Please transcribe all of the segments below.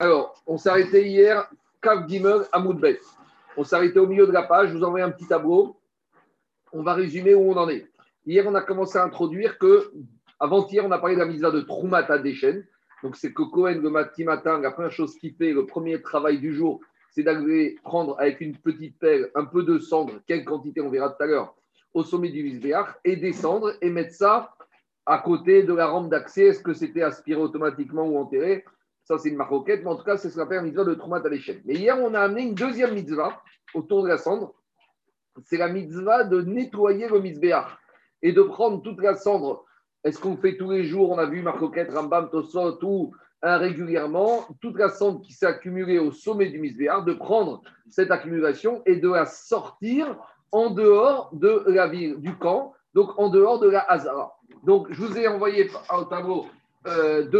Alors, on s'est arrêté hier, Kav Gimel à. On s'est arrêté au milieu de la page, je vous envoie un petit tableau. On va résumer où on en est. Hier, on a commencé à introduire que, avant-hier, on a parlé de la mise de Troumata Deshen. Donc, c'est que Cohen, le matin, matin, la première chose qu'il fait, le premier travail du jour, c'est d'aller prendre avec une petite pelle un peu de cendre, quelle quantité, on verra tout à l'heure, au sommet du Visbéach, et descendre et mettre ça à côté de la rampe d'accès. Est-ce que c'était aspiré automatiquement ou enterré? Ça, c'est une maroquette, mais en tout cas, c'est ce qu'on appelle la mitzvah de Troumat à l'échelle. Mais hier, on a amené une deuxième mitzvah autour de la cendre. C'est la mitzvah de nettoyer le misbéach et de prendre toute la cendre. Est-ce qu'on fait tous les jours On a vu maroquette, Rambam, Tosot ou régulièrement, toute la cendre qui s'est accumulée au sommet du misbéach, de prendre cette accumulation et de la sortir en dehors de la ville, du camp, donc en dehors de la Hazara. Donc, je vous ai envoyé au tableau, euh,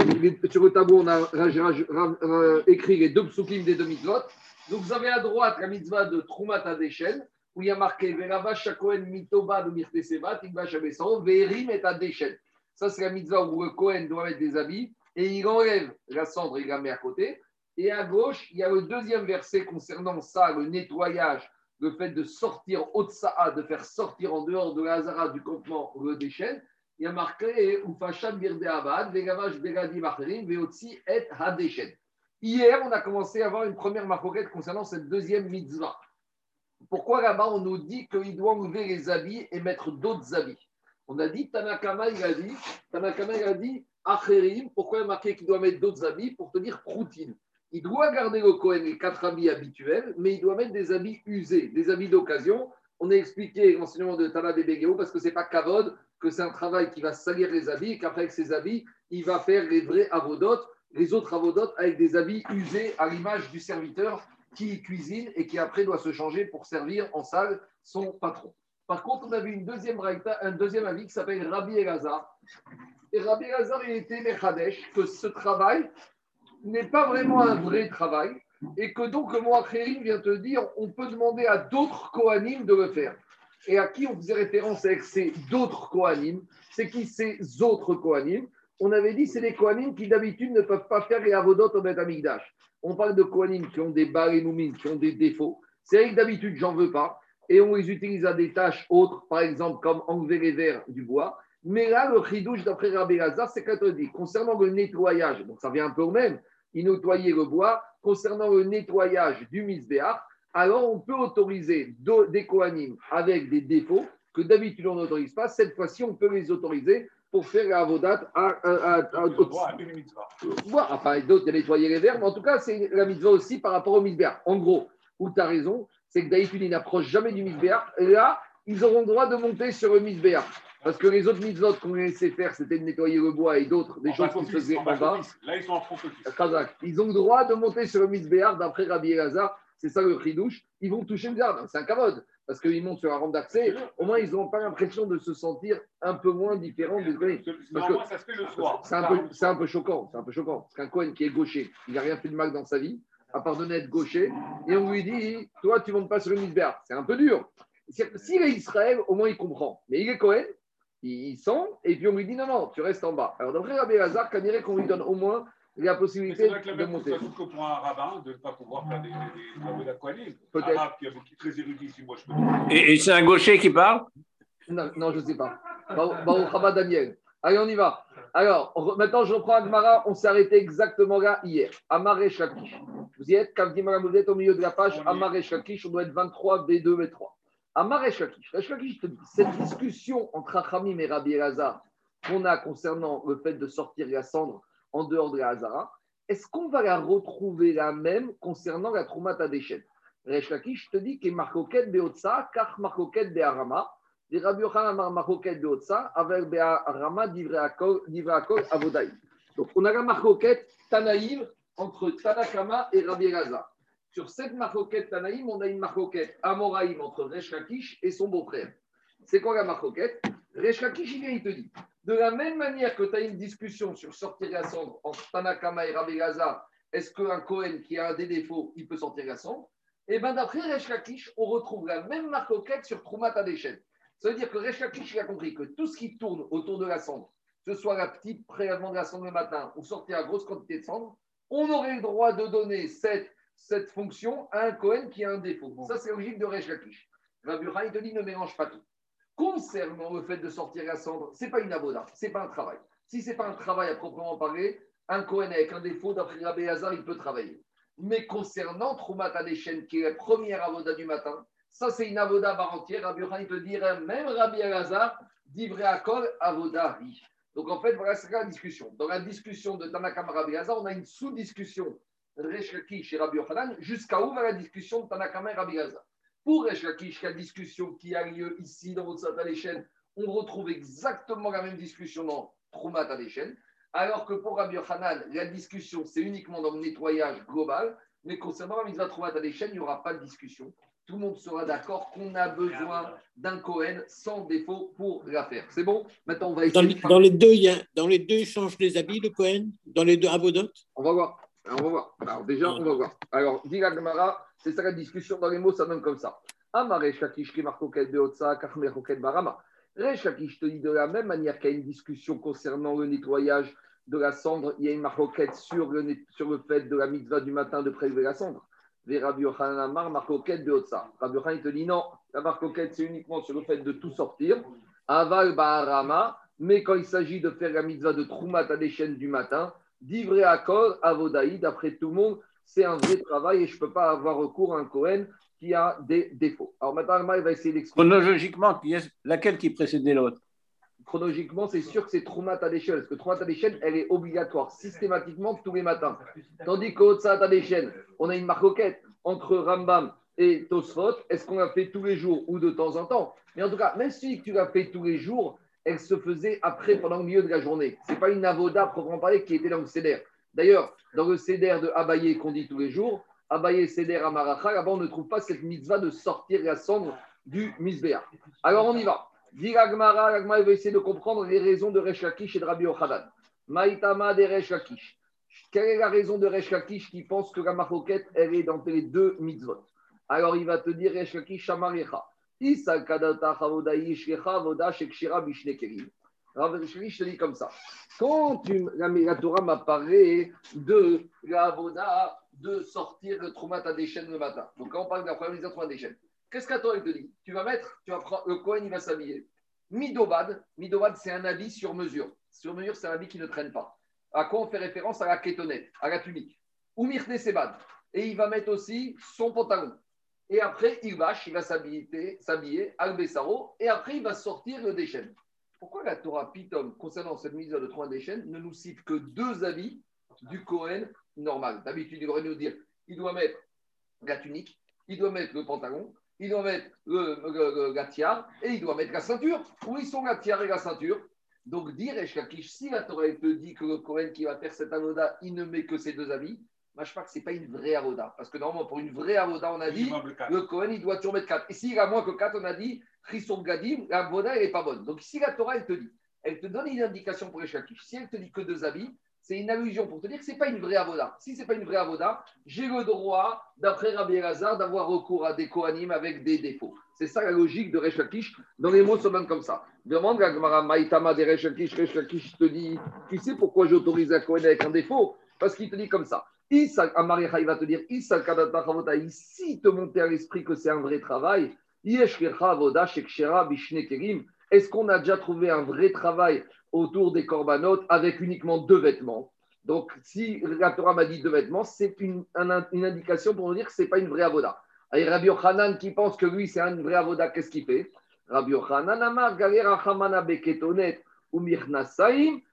sur le tableau, on a écrit les deux psukim des deux mitzvot. Donc, vous avez à droite la mitzvah de Trumat Adeshen, où il y a marqué Verava Shakohen Mitoba de Shabesan, Verim et Adeshen. Ça, c'est la mitzvah où le Kohen doit mettre des habits et il enlève la cendre et la met à côté. Et à gauche, il y a le deuxième verset concernant ça, le nettoyage, le fait de sortir au de faire sortir en dehors de la Hazara du campement le déchet il y a marqué et Hadeshen. Hier, on a commencé à avoir une première marquette concernant cette deuxième mitzvah. Pourquoi là-bas on nous dit qu'il doit enlever les habits et mettre d'autres habits? On a dit, Tanakama, il a dit, Tanakama, il a dit, Acherim, pourquoi il a marqué qu'il doit mettre d'autres habits? Pour te dire Proutine. Il doit garder le Kohen les quatre habits habituels, mais il doit mettre des habits usés, des habits d'occasion. On a expliqué l'enseignement de Tana Bebegeo parce que ce n'est pas Kavod, que c'est un travail qui va salir les habits et qu'après, avec ces habits, il va faire les vrais avodotes, les autres avodotes avec des habits usés à l'image du serviteur qui cuisine et qui après doit se changer pour servir en salle son patron. Par contre, on a vu une deuxième, un deuxième avis qui s'appelle Rabbi Elazar. Et Rabbi Elazar, il était Mechadesh, que ce travail n'est pas vraiment un vrai travail et que donc le Moachrim vient te dire on peut demander à d'autres Kohanim de le faire et à qui on faisait référence avec ces d'autres Kohanim. C'est qui? Ces autres Kohanim On avait dit c'est les Kohanim qui d'habitude ne peuvent pas faire les Avodot au Beth. On parle de Kohanim qui ont des barénoumines, qui ont des défauts. C'est vrai que d'habitude, j'en veux pas. Et on les utilise à des tâches autres, par exemple comme enlever les verres du bois. Mais là, le chidouche d'après Rabbi Lazar, c'est dit concernant le nettoyage, donc ça vient un peu au même, il nettoyait le bois, concernant le nettoyage du misbéach, alors on peut autoriser des Kohanim avec des défauts que d'habitude on n'autorise pas. Cette fois-ci, on peut les autoriser pour faire la avodat à, à, à, enfin, d'autres, nettoyer les verres, mais en tout cas, c'est la mitzvah aussi par rapport au misbéach. En gros, où tu as raison, c'est que d'habitude, ils n'approchent jamais du misbéach. Et là, ils auront le droit de monter sur le misbéach. Parce que les autres mitzvot qu'on laissait faire, c'était de nettoyer le bois et d'autres, des choses qui se faisaient en bas. Là, ils sont en front Ils ont le droit de monter sur le misbéach d'après Rabbi Elazar c'est ça le douche, ils vont toucher le jardin. C'est un cavode, parce qu'ils montent sur la rampe d'accès. Au moins, ils n'ont pas l'impression de se sentir un peu moins différents des Normalement, ça se fait le soir. C'est un, peu, un peu choquant. C'est un peu choquant. Parce qu'un Cohen qui est gaucher, il n'a rien fait de mal dans sa vie, à part de n'être gaucher. Et on lui dit, toi, tu ne montes pas sur le misbéach. C'est un peu dur. S'il est Israël, au moins, il comprend. Mais il est Cohen, il sent, et puis on lui dit, non, non, tu restes en bas. Alors, d'après Rabbi Hazar, qu'on lui donne au moins la possibilité de monter. Ça que pour un rabbin de ne pas pouvoir faire des, travaux d'aqualine. Peut-être. Un qui est très érudit, si moi je peux. Et, et c'est un gaucher qui parle? Non, non, je ne sais pas. Baruch Daniel. Allez, on y va. Alors, maintenant, je reprends Agmara. On s'est arrêté exactement là hier. Amare Shakish. Vous y êtes? Kavdimara, vous êtes au milieu de la page. Amare Shakish, on doit être 23, B2, B3. Amare Shakish. Shakish te dit cette discussion entre Achamim et Rabbi Elazar qu'on a concernant le fait de sortir la cendre en dehors de la Hazara, est-ce qu'on va la retrouver la même concernant la Troumata Adeshen Resh Lakish te dit que Marcoquet Beotsa, car Marcoquet Be'arama, des Rabbi Yochanan Marcoquet Beotsa, avec Be'arama d'Ivreakol Avodaï. Donc on a la Tanaïm entre Tanakama et Rabbi Elazar. Sur cette Marcoquet Tanaïm, on a une Marcoquet Amoraïm entre Resh Lakish et son beau-frère. C'est quoi la Marcoquet Resh Lakish, il te dit de la même manière que tu as une discussion sur sortir la cendre entre Tanakama et Rabbi est-ce qu'un Cohen qui a des défauts, il peut sortir la cendre? Eh bien d'après Resh Lakish, on retrouve la même marque sur Troumat Adeshen. Ça veut dire que Resh Lakish a compris que tout ce qui tourne autour de la cendre, que ce soit la petite prélèvement de la cendre le matin ou sortir la grosse quantité de cendre, on aurait le droit de donner cette, cette fonction à un Cohen qui a un défaut. Ça, c'est logique de Resh Lakish. Rabbi il te dit ne mélange pas tout. Concernant le fait de sortir la cendre, ce n'est pas une avoda, ce n'est pas un travail. Si ce n'est pas un travail à proprement parler, un Cohen avec un défaut, d'après Rabbi Hazar, il peut travailler. Mais concernant Troumat Adeshen, qui est la première avoda du matin, ça c'est une avoda par entière. Rabbi il peut dire, même Rabbi Hazar, divré akol avoda ri. Donc en fait, voilà, c'est la discussion. Dans la discussion de Tanakam Rabbi Hazar, on a une sous-discussion Reshaki chez Rabbi Yochanan, jusqu'à où va la discussion de Tanakam et Rabbi Hazar. Pour Reshaki, la discussion qui a lieu ici dans votre Satadeshen, on retrouve exactement la même discussion dans Troumat Adeshen. Alors que pour Rabbi Yochanan, la discussion, c'est uniquement dans le nettoyage global. Mais concernant la mitzvah Troumat Adeshen, il n'y aura pas de discussion tout le monde sera d'accord qu'on a besoin d'un Cohen sans défaut pour la faire. C'est bon? Maintenant, on va essayer. Dans, les deux, il y a, dans les deux, il change les habits, le Cohen Dans les deux Abodot? On va voir. On va voir. Alors, déjà, on va voir. Alors, dit Gamara, c'est ça la discussion dans les mots, ça donne comme ça. Amare Shakish Kemarkoket Beotsa, Kachmeroket Barama. Shakish te dit de la même manière qu'il y a une discussion concernant le nettoyage de la cendre, il y a une marcoquette sur le, sur le fait de la mitzvah du matin de prélever la cendre. Rabbi Yochanan Amar, marcoquette de Otsa. Rabbi Yochanan, te dit non, la marcoquette, c'est uniquement sur le fait de tout sortir. Aval Baharama, mais quand il s'agit de faire la mitzvah de Troumat à des chaînes du matin, d'Ivré Akol, Avodaï, d'après tout le monde, c'est un vrai travail et je ne peux pas avoir recours à un Cohen qui a des défauts. Alors maintenant, il va essayer d'expliquer. Chronologiquement, laquelle qui précédait l'autre? Chronologiquement, c'est sûr que c'est Troumat Adeshen, parce que Troumat Adeshen, elle est obligatoire systématiquement tous les matins. Tandis qu'au Adeshen, on a une marcoquette entre Rambam et Tosfot. Est-ce qu'on l'a fait tous les jours ou de temps en temps? Mais en tout cas, même si tu l'as fait tous les jours, elle se faisait après, pendant le milieu de la journée. Ce n'est pas une avoda proprement parler qui était dans le CEDER. D'ailleurs, dans le CEDER de Abaye qu'on dit tous les jours, Abaye CEDER Amaracha, là-bas on ne trouve pas cette mitzvah de sortir la cendre du misbéa. Alors on y va. Dit Agmara, Agmara va essayer de comprendre les raisons de Resh Lakish et de Rabbi Ochanan. Maïtama de Resh Lakish. Quelle est la raison de Resh Lakish qui pense que la maroquette, elle est dans les deux mitzvot? Alors il va te dire Resh Lakish. Lakish te dit comme ça. Quand tu, la, la Torah m'apparaît de la de sortir le traumat à des chaînes le matin. Donc quand on parle de la première mitzvah des chaînes. Qu'est-ce qu'Atorah te dit? Tu vas mettre, tu vas prendre, le Cohen, il va s'habiller. Midobad, Midobad, c'est un habit sur mesure. Sur mesure, c'est un habit qui ne traîne pas. À quoi on fait référence? À la kétonnette, à la tunique. Ou Sebad. Et il va mettre aussi son pantalon. Et après, il va, il va s'habiller, Albessaro, et après, il va sortir le déchaîne. Pourquoi la Torah Pitom, concernant cette mise de trois déchaînes, ne nous cite que deux habits du Cohen normal? D'habitude, il devrait nous dire il doit mettre la tunique, il doit mettre le pantalon, il doit mettre le, tiare et il doit mettre la ceinture. Où ils sont la tiare et la ceinture? Donc, dire si la Torah te dit que le Cohen qui va faire cet avoda, il ne met que ses deux habits, moi je crois que ce n'est pas une vraie avoda. Parce que normalement, pour une vraie avoda, on a dit le Cohen, il doit toujours mettre quatre. Et s'il a moins que quatre, on a dit Chrison Gadim, la avoda, elle n'est pas bonne. Donc, si la Torah, elle te dit, elle te donne une indication pour Eshkakish, si elle te dit que deux habits, c'est une allusion pour te dire que ce n'est pas une vraie avoda. Si ce n'est pas une vraie avoda, j'ai le droit, d'après Rabbi Elazar, d'avoir recours à des kohanim avec des défauts. C'est ça la logique de Resh Dans les mots, se même comme ça. Demande à Gmara Maïtama de Resh Lakish. te dit Tu sais pourquoi j'autorise un Kohen avec un défaut? Parce qu'il te dit comme ça. Issa, il va te dire ici te monter à l'esprit que c'est un vrai travail. Est-ce qu'on a déjà trouvé un vrai travail autour des corbanotes avec uniquement deux vêtements? Donc, si la m'a dit deux vêtements, c'est une, indication pour nous dire que ce n'est pas une vraie avoda. Et Rabbi Yochanan qui pense que lui, c'est une vraie avoda, qu'est-ce qu'il fait? Rabbi Yochanan amar galera beketonet ou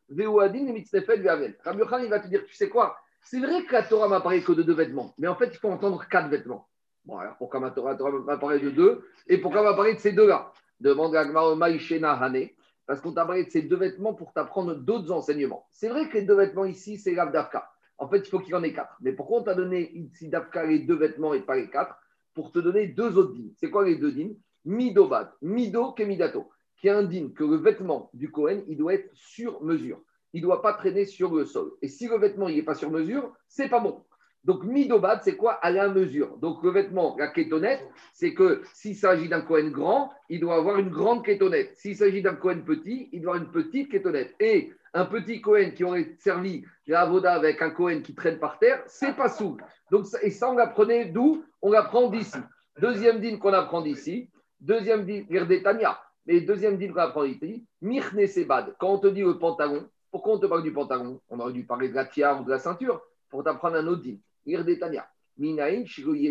veuadin mitzefet Rabbi Yochanan, il va te dire, tu sais quoi? C'est vrai que la Torah m'a parlé que de deux vêtements, mais en fait, il faut entendre quatre vêtements. Bon, alors pourquoi ma Torah, m'a parlé de deux Et pourquoi m'a parlé de ces deux-là? Demande à Gmar Maïshena Hane parce qu'on t'a parlé de ces deux vêtements pour t'apprendre d'autres enseignements. C'est vrai que les deux vêtements ici, c'est l'Avdavka. En fait, il faut qu'il y en ait quatre. Mais pourquoi on t'a donné ici d'Avka les deux vêtements et pas les quatre? Pour te donner deux autres dînes. C'est quoi les deux dînes? Midobad, Mido Kemidato, qui indique que le vêtement du Kohen, il doit être sur mesure. Il ne doit pas traîner sur le sol. Et si le vêtement n'est pas sur mesure, c'est pas bon. Donc, midobad, c'est quoi À la mesure. Donc, le vêtement, la kétonette, c'est que s'il s'agit d'un Cohen grand, il doit avoir une grande kétonette. S'il s'agit d'un Cohen petit, il doit avoir une petite kétonette. Et un petit Cohen qui aurait servi la voda avec un Cohen qui traîne par terre, c'est pas sous. Donc, et ça, on l'apprenait d'où On l'apprend d'ici. Deuxième dîne qu'on apprend d'ici. Deuxième dîne, Tania. Mais deuxième dîne qu'on apprend ici, Mirne Sebad. Quand on te dit le pantalon, pourquoi on te parle du pantalon On aurait dû parler de la tiare ou de la ceinture pour t'apprendre un autre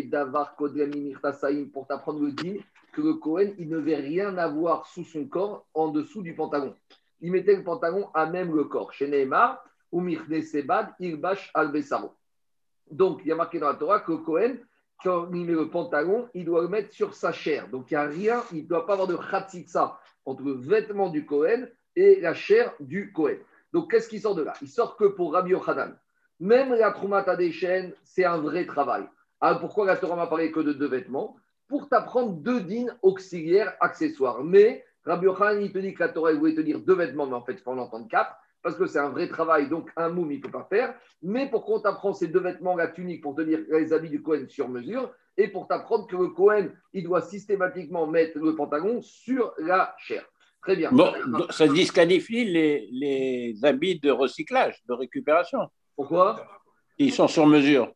Davar pour t'apprendre le dîne que le Cohen, il ne veut rien avoir sous son corps en dessous du pantalon. Il mettait le pantalon à même le corps. Chez Neymar, ou Sebad, Ilbash al Donc, il y a marqué dans la Torah que le Cohen, quand il met le pantalon, il doit le mettre sur sa chair. Donc il n'y a rien, il ne doit pas avoir de khatsitsa entre le vêtement du Kohen et la chair du Kohen. Donc qu'est-ce qui sort de là? Il sort que pour Rabbi Yochanan, même la Troumata des chaînes, c'est un vrai travail. Alors pourquoi la Torah m'a parlé que de deux vêtements? Pour t'apprendre deux dînes auxiliaires accessoires. Mais Rabbi Yochanan, il te dit que la Torah voulait te dire deux vêtements, mais en fait, il faut en entendre quatre parce que c'est un vrai travail, donc un moum, il ne peut pas faire. Mais pour qu'on t'apprend ces deux vêtements, la tunique, pour tenir les habits du Cohen sur mesure, et pour t'apprendre que le Cohen, il doit systématiquement mettre le pantalon sur la chair. Très bien. Bon, ça disqualifie les, les habits de recyclage, de récupération. Pourquoi? Ils sont sur mesure.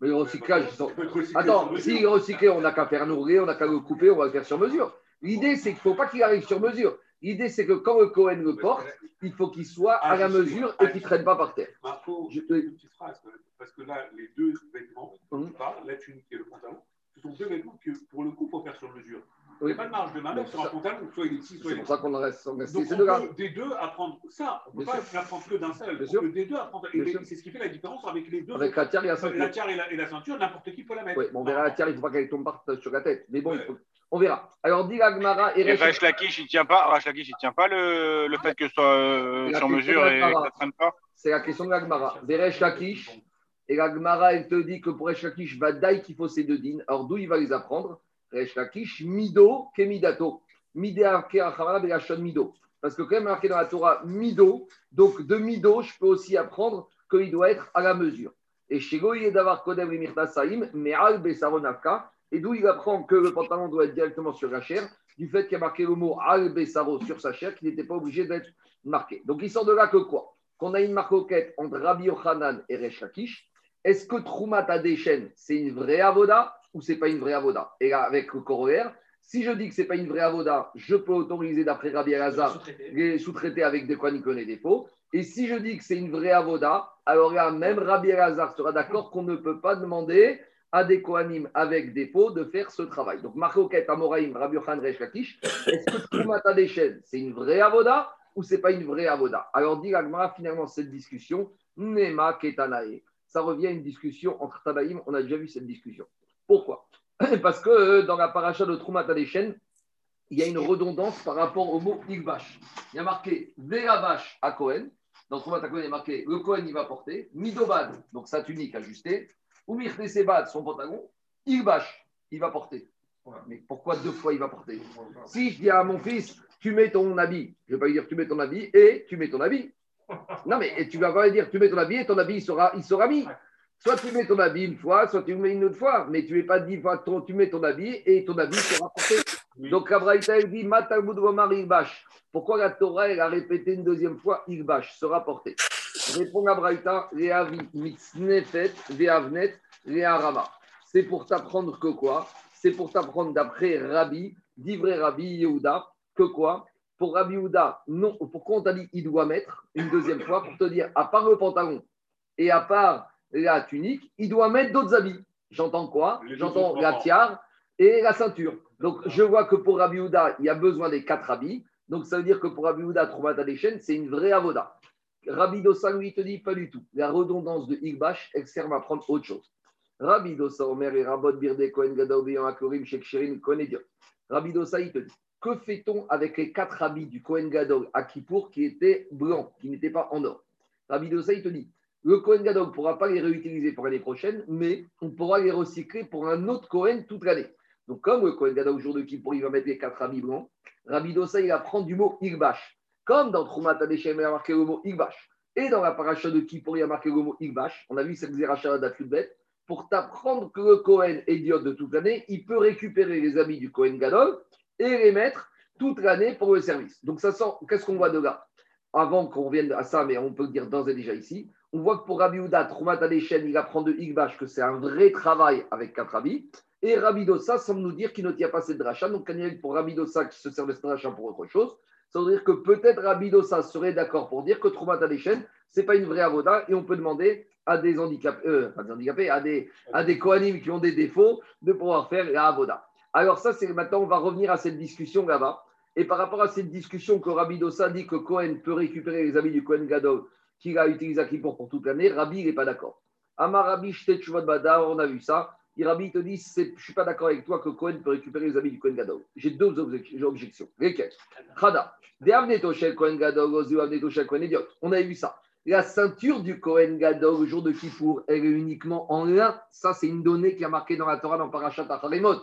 Mais le recyclage, ils sont... Attends, si recyclé, on n'a qu'à faire nourrir, on n'a qu'à le couper, on va le faire sur mesure. L'idée, c'est qu'il ne faut pas qu'il arrive sur mesure. L'idée, c'est que quand le Cohen le porte, il faut qu'il soit à la mesure et qu'il ne traîne pas par terre. Marco, je te... une petite phrase, parce que là, les deux vêtements, hum. la tunique et le pantalon, ce sont deux vêtements que, pour le coup, il faut faire sur mesure. Il n'y a pas de marge de manœuvre sur un pantalon, soit il est ici, soit il est C'est pour ça qu'on en reste Donc, on peut des deux apprendre ça. On ne peut pas apprendre que d'un seul. On peut des deux apprendre. c'est ce qui fait la différence avec les deux. Avec la tiare et la ceinture. La tiare et la, ceinture, n'importe qui peut la mettre. Oui, on verra la tiare, il ne faut pas qu'elle tombe sur la tête. Mais bon, il faut... On verra. Alors, dit Agmara et Resh Lakish, il ne tient pas, il tient pas le, le fait que ce soit euh, sur mesure et que ça ne traîne pas C'est la question de l'Agmara. Veresh Lakish, et l'Agmara, elle te dit que pour Resh Lakish, Vadaï qu'il faut ces deux dînes. Alors, d'où il va les apprendre Resh Lakish, Mido, Kemidato. Mido. Parce que, quand même, marqué dans la Torah, Mido. Donc, de Mido, je peux aussi apprendre qu'il doit être à la mesure. Et chez Goye Davar Kodem Mirta Saïm, Me'al Besaronavka et d'où il apprend que le pantalon doit être directement sur la chair, du fait qu'il a marqué le mot al besaro sur sa chair, qui n'était pas obligé d'être marqué. Donc il sort de là que quoi? Qu'on a une marcoquette entre Rabbi Yochanan et Resh Lakish. Est-ce que Troumat Adeshen, c'est une vraie avoda ou c'est pas une vraie avoda? Et là, avec le corollaire, si je dis que c'est pas une vraie avoda, je peux autoriser d'après Rabbi Elazar les sous-traiter avec des quoi et des faux. Et si je dis que c'est une vraie avoda, alors là, même Rabbi Elazar sera d'accord qu'on ne peut pas demander à des Kohanim avec des de faire ce travail. Donc, Marcoquet, Amoraïm, Rabbi Khan, Resh est-ce que Troumata des c'est une vraie avoda ou c'est pas une vraie avoda? Alors, dit Agmara, finalement, cette discussion, Nema Ketanae. Ça revient à une discussion entre Tabaïm, on a déjà vu cette discussion. Pourquoi Parce que euh, dans la paracha de Troumata des il y a une redondance par rapport au mot Igbash. Il y a marqué Veravash à Cohen. Dans Troumata Cohen, il y a marqué le Cohen, il va porter. Midobad, donc sa tunique ajustée. Ou Sebad, son pantalon, bâche, il va porter. Mais pourquoi deux fois il va porter? Si je dis à mon fils, tu mets ton habit, je ne vais pas lui dire tu mets ton habit et tu mets ton habit. Non, mais tu vas pas dire tu mets ton habit et ton habit il sera, il sera mis. Soit tu mets ton habit une fois, soit tu le mets une autre fois, mais tu ne pas dix fois, tu mets ton habit et ton habit sera porté. Donc Abraïta dit Matalmud Vomar Ilbash. Pourquoi la Torah elle a répété une deuxième fois Ilbash sera porté? Répond Abraïta, Réavi, Mitznefet, Veavnet. C'est pour t'apprendre que quoi? C'est pour t'apprendre d'après Rabbi, d'ivrer Rabbi Yehuda, que quoi? Pour Rabbi Yehuda, non, pourquoi on t'a dit il doit mettre une deuxième fois pour te dire, à part le pantalon et à part la tunique, il doit mettre d'autres habits. J'entends quoi J'entends la tiare et la ceinture. Donc je vois que pour Rabbi Yehuda, il y a besoin des quatre habits. Donc ça veut dire que pour Rabbi Yehuda, Troumata des chaînes, c'est une vraie avoda. Rabbi Dossa, lui, te dit pas du tout. La redondance de Igbash, elle sert à prendre autre chose. Rabbi Dossa, Omer et Rabot Birde, Kohen Gadol, Beyan Akorim, Shekshirin, Kohen Rabbi Dossa, il te dit que fait-on avec les quatre habits du Kohen Gadol à Kippour qui étaient blancs, qui n'étaient pas en or? Rabbi Dossa, il te dit le Kohen Gadol ne pourra pas les réutiliser pour l'année prochaine, mais on pourra les recycler pour un autre Kohen toute l'année. Donc, comme le Kohen Gadol, au jour de Kippour, il va mettre les quatre habits blancs, Rabbi Dossa, il apprend du mot Igbash. Comme dans Troumat Adeshem, il a marqué le mot Igbash. Et dans la paracha de Kippour, il a marqué le mot Igbash. On a vu cette Zeracha d'Aflubet, pour t'apprendre que le Cohen est idiot de toute l'année, il peut récupérer les habits du Cohen Gadol et les mettre toute l'année pour le service. Donc, ça sent, qu'est-ce qu'on voit de là? Avant qu'on vienne à ça, mais on peut le dire d'ores et déjà ici, on voit que pour Rabbi Houda, Troumat il apprend de Igbash que c'est un vrai travail avec quatre habits. Et Rabbi Dossa semble nous dire qu'il ne tient pas cette dracha. Donc, pour Rabbi Dossa qui se sert de cette dracha pour autre chose, ça veut dire que peut-être Rabbi Dossa serait d'accord pour dire que Troumat Adeshen, ce n'est pas une vraie avoda et on peut demander à des handicapés, euh, pas des handicapés, à des, à des Kohanim qui ont des défauts de pouvoir faire la avoda. Alors, ça, c'est maintenant, on va revenir à cette discussion là-bas. Et par rapport à cette discussion que Rabbi Dossa dit que Cohen peut récupérer les habits du Cohen Gadol qu'il a utilisé à Kippour pour toute l'année, Rabbi n'est pas d'accord. Amar Rabbi Bada, on a vu ça. Et Rabbi te dit Je ne suis pas d'accord avec toi que Cohen peut récupérer les habits du Cohen Gadol. J'ai deux objections. Lesquelles? Khada. On a vu ça. La ceinture du Cohen Gadol le jour de Kippour, elle est uniquement en lin. Ça, c'est une donnée qui a marqué dans la Torah dans Parashat Acharemot.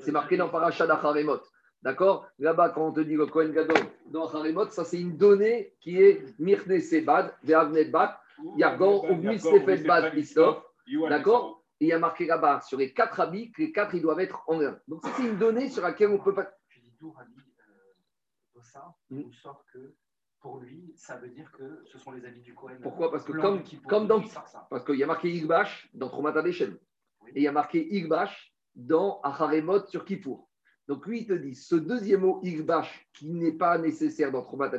C'est marqué dans Parashat Acharemot. D'accord Là-bas, quand on te dit le Kohen Gadol dans Harimot, ça c'est une donnée qui est Mirne Sebad, Ve'avnet Bat, Yargor, Ugmis Sefet Bad, D'accord Et il y a marqué là-bas sur les quatre habits que les quatre ils doivent être en un. Donc c'est une donnée sur laquelle on ne peut pas. Tu dis d'où Rabbi euh, ça, hmm. ou sort que pour lui, ça veut dire que ce sont les habits du Kohen. Pourquoi? Parce que comme, comme dans. Parce qu'il y a marqué Igbash dans Tromata. Et il y a marqué Igbash dans Acharemot sur Kippour. Donc lui, il te dit, ce deuxième mot, Igbash, qui n'est pas nécessaire dans Troumat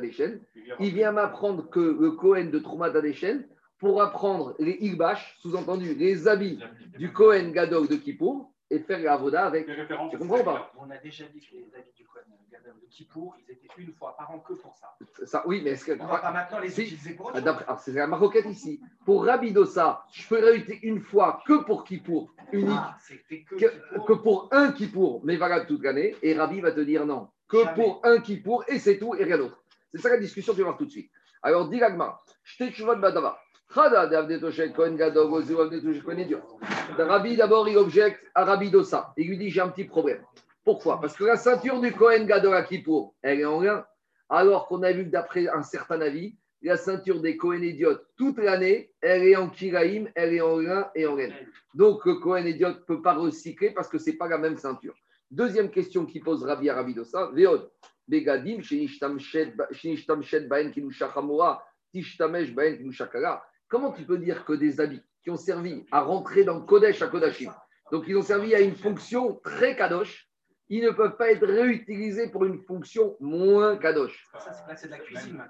il vient m'apprendre que le Kohen de Troumat Adeshen, pour apprendre les Igbash, sous-entendu les habits du Kohen Gadol de Kippour, et faire la avoda avec. Tu comprends pas On a déjà dit que les habits du Kohen Gadol de Kippour, ils étaient une fois par an que pour ça. ça oui, mais est-ce que. On va pas maintenant les utiliser pour autre ah, C'est la maroquette ici. Pour Rabidosa, je peux réutiliser une fois que pour Kippour, unique. Ah, que, que, pour un Kippour, mais valable toute l'année. Et Rabbi va te dire non. Que pour un Kippour, et c'est tout, et rien d'autre. C'est ça la discussion, tu vas voir tout de suite. Alors, dis l'agma. Je t'ai de Badava. Rabbi d'abord, il objecte à Rabbi Dossa. Il lui dit J'ai un petit problème. Pourquoi? Parce que la ceinture du Kohen Gadol à Kippour, elle est en rien. Alors qu'on a vu que d'après un certain avis, la ceinture des Kohen idiotes, toute l'année, elle est en Kiraïm, elle est en rien et en rien. Donc le Kohen idiot ne peut pas recycler parce que ce n'est pas la même ceinture. Deuxième question qui pose Rabbi à Rabbi Dossa Veod, Begadim, Shenishtamshed Baen Kinushachamora, Tishtamesh Baen Kinushakara. Comment tu peux dire que des habits qui ont servi à rentrer dans Kodesh à Kodashim, donc ils ont servi à une fonction très kadosh, ils ne peuvent pas être réutilisés pour une fonction moins kadosh. Ça, c'est de la cuisine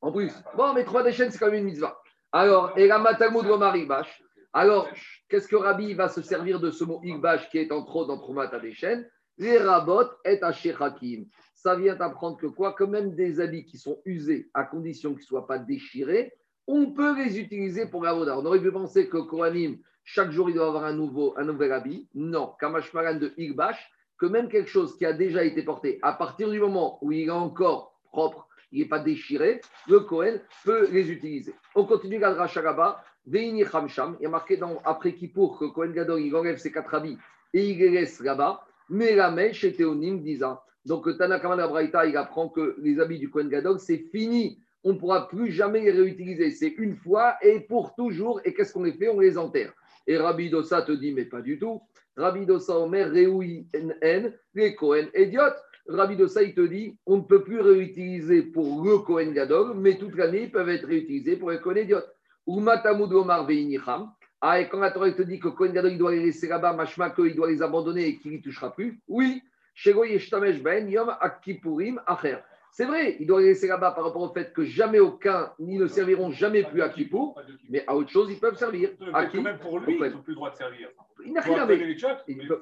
En plus. Bon, mais trois déchaînes, c'est quand même une mitzvah. Alors, et la Matalmud Igbash. Alors, qu'est-ce que Rabbi va se servir de ce mot Igbash qui est en trop dans Tromat chaînes? Les rabot et Hakim. Ça vient apprendre que quoi? Que même des habits qui sont usés à condition qu'ils ne soient pas déchirés, on peut les utiliser pour l'avoda. On aurait pu penser que Kohanim, chaque jour, il doit avoir un, nouveau, un nouvel habit. Non, Kamashmaran de Igbash, que même quelque chose qui a déjà été porté, à partir du moment où il est encore propre, il n'est pas déchiré, le Kohen peut les utiliser. On continue la Racharaba, Veini Hamsham, il y a marqué dans, après Kippour que Kohen Gadol, il enlève ses quatre habits et il les laisse là-bas, mais la mèche chez Théonim disant. Donc Tanakaman Braïta, il apprend que les habits du Kohen Gadol, c'est fini on ne pourra plus jamais les réutiliser. C'est une fois et pour toujours. Et qu'est-ce qu'on les fait? On les enterre. Et Rabbi Dossa te dit, mais pas du tout. Rabbi Dossa Omer, Réoui N, les Kohen idiotes. Rabbi Dossa, il te dit, on ne peut plus réutiliser pour le Kohen Gadol, mais toute l'année, ils peuvent être réutilisés pour les Kohen idiotes. Ou Matamud Omar. Ah, et quand la Torah te dit que Kohen Gadol, il doit les laisser là-bas, machma, qu'il doit les abandonner et qu'il n'y touchera plus, oui. Ben Akipurim Acher. C'est vrai, il doit les laisser là-bas par rapport au fait que jamais aucun, ni ne serviront jamais plus à Kippour, mais à autre chose, ils peuvent servir. À qui Même pour lui, ils n'ont plus le droit de servir. Il n'a rien à voir.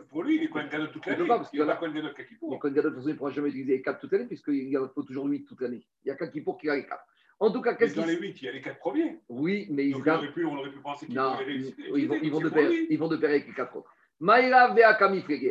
Pour lui, il est Cohen Gadol toute l'année. Il n'y a pas Cohen Gadol qu'à Kippour. Les Cohen Gadol, de toute façon, il ne pourra jamais utiliser les 4 toute l'année, puisqu'il en faut toujours 8 toute l'année. Il n'y a qu'un Kippour qui a les 4. En tout cas, qu'est-ce Dans les 8, il y a les 4 premiers. Oui, mais ils, pu, on aurait pu penser qu'ils ils vont, de pair, ils vont de pair avec les 4 autres.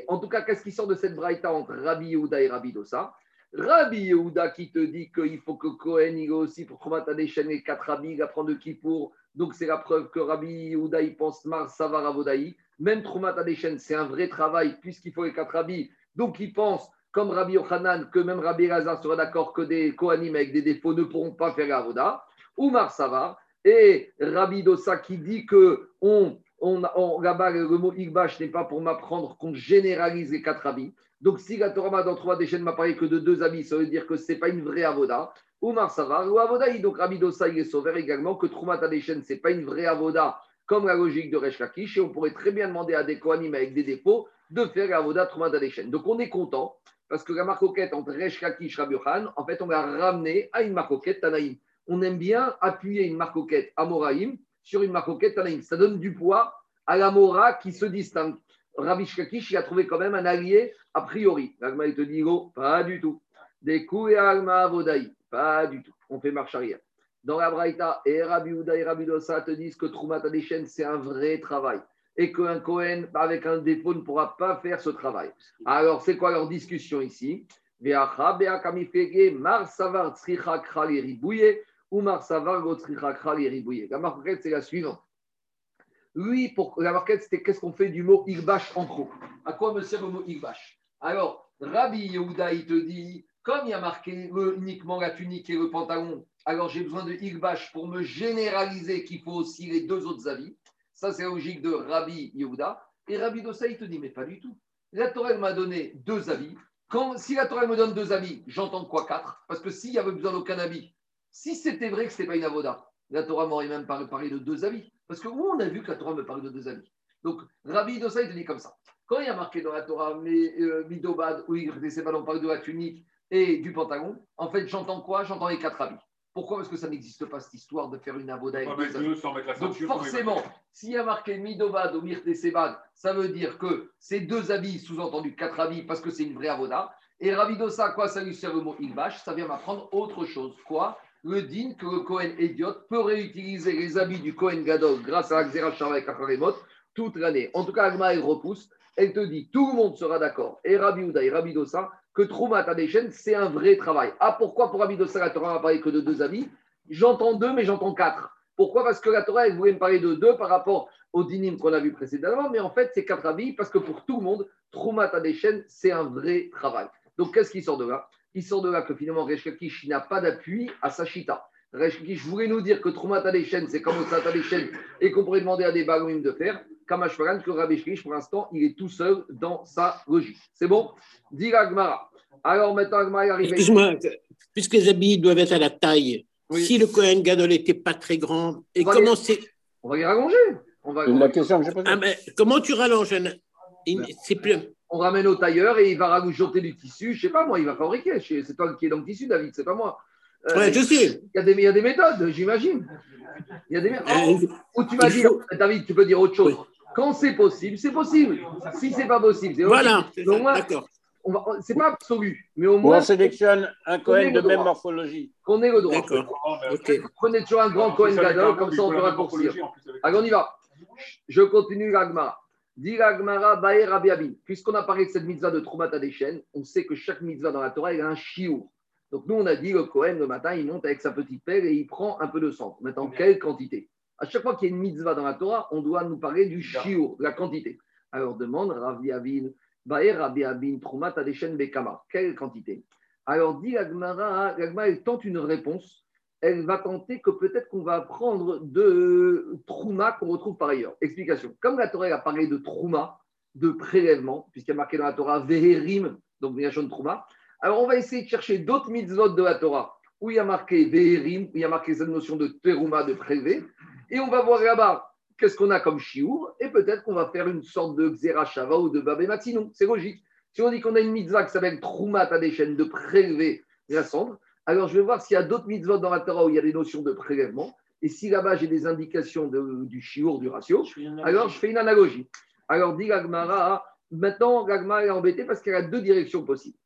En tout cas, qu'est-ce qui sort de cette braïta entre Rabbi Yehuda et Rabbi Dosa Rabbi Yehuda qui te dit qu'il faut que Cohen il aussi pour combattre des chaînes et quatre rabbis, il apprend de qui pour. Donc c'est la preuve que Rabbi Yehuda il pense Mar Savar Avodaï. Même Troumat chaîne, c'est un vrai travail puisqu'il faut les quatre rabbis. Donc il pense, comme Rabbi Yochanan, que même Rabbi Lazar sera d'accord que des Kohanim avec des défauts ne pourront pas faire l'Avoda. Ou Mar Savar, et Rabbi Dossa qui dit que on, on, là-bas, le mot Igbash n'est pas pour m'apprendre qu'on généralise les quatre habits. Donc, si la Torah dans trois déchets ne m'a parlé que de deux habits, ça veut dire que ce n'est pas une vraie avoda. Oumar Savar, ou avoda, donc Rabbi Dossa, il est sauvé également que Troumat Adeshen, ce n'est pas une vraie avoda, comme la logique de Resh Lakish, et on pourrait très bien demander à des Kohanim avec des dépôts de faire l'avoda Troumat. Donc, on est content, parce que la marcoquette entre Resh Lakish et en fait, on l'a ramené à une marcoquette Tanaïm. On aime bien appuyer une marcoquette Amoraïm sur une marcoquette Tanaïm. Ça donne du poids à la Mora qui se distingue. Rabbi Shkakish, il a trouvé quand même un allié a priori. L'Agma, te dit, oh, pas du tout. Des coups et Alma Avodaï, pas du tout. On fait marche arrière. Dans la Braïta, et Rabbi Uda et Rabbi Dossa te disent que Troumat Adeshen, c'est un vrai travail. Et qu'un Cohen avec un dépôt ne pourra pas faire ce travail. Alors, c'est quoi leur discussion ici? La marquette, c'est la suivante. Lui, pour la marquette, c'était qu'est-ce qu'on fait du mot Igbash en trop À quoi me sert le mot Igbash Alors, Rabbi Yehuda, il te dit, comme il y a marqué uniquement la tunique et le pantalon, alors j'ai besoin de Igbash pour me généraliser qu'il faut aussi les deux autres avis. Ça, c'est la logique de Rabbi Yehuda. Et Rabbi Dossa, il te dit, mais pas du tout. La Torah m'a donné deux avis. Quand, si la Torah me donne deux avis, j'entends quoi quatre? Parce que s'il y avait besoin d'aucun avis, si c'était vrai que ce n'était pas une avoda, la Torah m'aurait même parlé de deux avis. Parce que où on a vu que la Torah me parle de deux amis Donc, Rabbi Dossa, il te dit comme ça. Quand il y a marqué dans la Torah, euh, Midobad, oui, c'est pas on parle de la tunique et du pantalon, en fait, j'entends quoi? J'entends les quatre habits. Pourquoi? Parce que ça n'existe pas cette histoire de faire une avoda avec deux habits. Donc forcément, s'il y a marqué Midobad ou Mirtesebad, ça veut dire que c'est deux habits, sous-entendu quatre habits, parce que c'est une vraie avoda. Et Rabbi Dossa, quoi ça lui sert le mot Ilbash Ça vient m'apprendre autre chose. Quoi? Le din que le Cohen idiot peut réutiliser les habits du Cohen Gadol grâce à avec Akaremot toute l'année. En tout cas, Agma, elle repousse. Elle te dit, tout le monde sera d'accord, et Rabbi Ouda et Rabbi Dossa, que Troumat Adeshen, c'est un vrai travail. Ah, pourquoi pour Rabbi Dossa, la Torah n'a parlé que de deux habits J'entends deux, mais j'entends quatre. Pourquoi? Parce que la Torah, elle voulait me parler de deux par rapport au dinim qu'on a vu précédemment, mais en fait, c'est quatre habits, parce que pour tout le monde, Troumat Adeshen, c'est un vrai travail. Donc, qu'est-ce qui sort de là? Il sort de là que finalement Resh n'a pas d'appui à sa chita. Resh voulait nous dire que Troumat Adeshen, c'est comme Otsat Adeshen et qu'on pourrait demander à des Bagoum de faire. Kamashparan, que Rabbi pour l'instant, il est tout seul dans sa logique. C'est bon? Dis Agmara. Alors maintenant, Agmara arrive. Excuse-moi, puisque les habits doivent être à la taille, si le Kohen Gadol n'était pas très grand, et comment c'est. On va les rallonger. On va... La question que j'ai posée. Ah, mais comment tu rallonges C'est plus on ramène au tailleur et il va rajouter du tissu. Je sais pas moi, il va fabriquer. C'est toi qui es dans le tissu, David, c'est pas moi. Euh, je sais. Il y, a des, méthodes, j'imagine. Il y a des méthodes. Euh, ou tu vas dire, David, tu peux dire autre chose. Quand c'est possible, c'est possible. Si c'est pas possible, c'est Voilà, d'accord. C'est pas absolu, mais au moins. on sélectionne un Cohen de même morphologie. Qu'on ait le droit. D'accord. Prenez toujours un grand Cohen Gadol, comme ça on peut raccourcir. Allez, on y va. Je continue l'agma. Puisqu'on a parlé de cette mitzvah de Troumat Adeshen, on sait que chaque mitzvah dans la Torah, il a un chiour. Donc nous, on a dit, le Kohen, le matin, il monte avec sa petite pelle et il prend un peu de sang. Maintenant, quelle quantité? À chaque fois qu'il y a une mitzvah dans la Torah, on doit nous parler du chiour, la quantité. Alors demande Rabbi Abin, Baer Rabbi Abin, Troumat Adeshen Bekama. Quelle quantité? Alors dit l'Agmara, l'Agmara, elle tente une réponse elle va tenter que peut-être qu'on va apprendre de Trouma qu'on retrouve par ailleurs. Explication. Comme la Torah a parlé de Trouma, de prélèvement, puisqu'il y a marqué dans la Torah Veherim, donc de Trouma, alors on va essayer de chercher d'autres mitzvot de la Torah où il y a marqué Veherim, où il y a marqué cette notion de Terouma, de prélever, et on va voir là-bas qu'est-ce qu'on a comme chiour, et peut-être qu'on va faire une sorte de Xerashava ou de Babé Matinon. C'est logique. Si on dit qu'on a une mitzvah qui s'appelle Trouma chaînes de prélever la cendre, alors je vais voir s'il y a d'autres mitzvot dans la Torah où il y a des notions de prélèvement. Et si là-bas j'ai des indications du chiour, du ratio, alors je fais une analogie. Alors dit Gagmara, maintenant Gagmara est embêté parce qu'elle a deux directions possibles.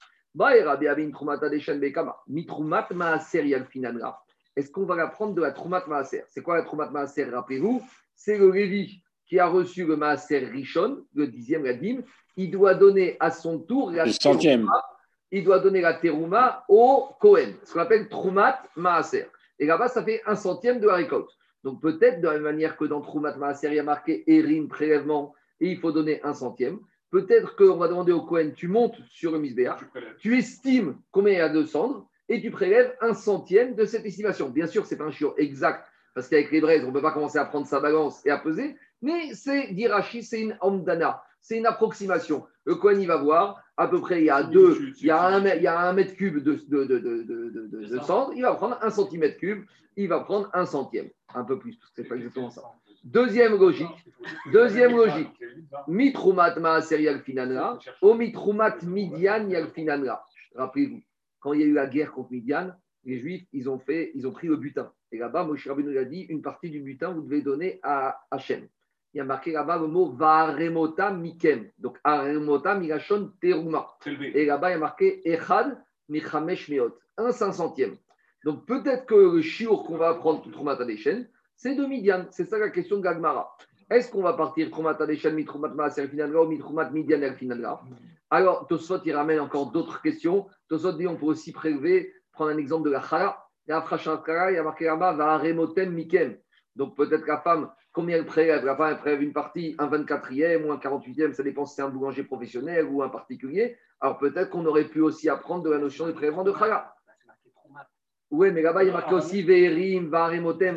Est-ce qu'on va l'apprendre de la Troumat Maaser? C'est quoi la Troumat Maaser Rappelez-vous, c'est le Lévi qui a reçu le Maaser Rishon, le dixième, la dîme. Il doit donner à son tour la centième il doit donner la terouma au Kohen, ce qu'on appelle Troumat Maaser. Et là-bas, ça fait un centième de la récolte. Donc peut-être de la même manière que dans Troumat Maaser, il y a marqué Erim, prélèvement, et il faut donner un centième. Peut-être qu'on va demander au Kohen, tu montes sur le misbéa, tu estimes combien il y a de cendres, et tu prélèves un centième de cette estimation. Bien sûr, ce n'est pas un chiot exact, parce qu'avec les braises, on ne peut pas commencer à prendre sa balance et à peser, mais c'est, d'Irachi, c'est une amdana, c'est une approximation. Le Kohen, il va voir, à peu près, il y a deux, il y a un, il y a un mètre cube de, de, de, de, de cendre, il va prendre un centimètre cube, il va prendre un centième, un peu plus, parce que c'est pas exactement ça. Deuxième logique, deuxième logique, mitrumat maaser yalfinanra, o mitrumat midian. Rappelez-vous, quand il y a eu la guerre contre Midian, les Juifs, ils ont, fait, ils ont pris le butin. Et là-bas, Moshe Rabbeinu a dit, une partie du butin, vous devez donner à Hachem. Il y a marqué là-bas le mot Varemota Mikem. Donc, Aremota Migashon Teruma. Et là-bas, il y a marqué Echad Michamesh Meot. Un cinq centième. Donc, peut-être que le chiour qu'on va apprendre tout Trumat Adeshen, c'est de Midian. C'est ça la question de Gagmara. Est-ce qu'on va partir Trumat Adeshen, Mitrumat Maaser Finadra ou Mitrumat Midian El Finadra Alors, Tosfot, il ramène encore d'autres questions. Tosfot dit on peut aussi prélever prendre un exemple de la chala. La il y a marqué là-bas, va remotem mikem. Donc peut-être la femme, combien elle prélève? La femme, elle prélève une partie, un 24e ou un 48e, ça dépend si c'est un boulanger professionnel ou un particulier. Alors peut-être qu'on aurait pu aussi apprendre de la notion de prélèvement de chala. Oui, mais là-bas, il y a marqué aussi Verim, Varemotem.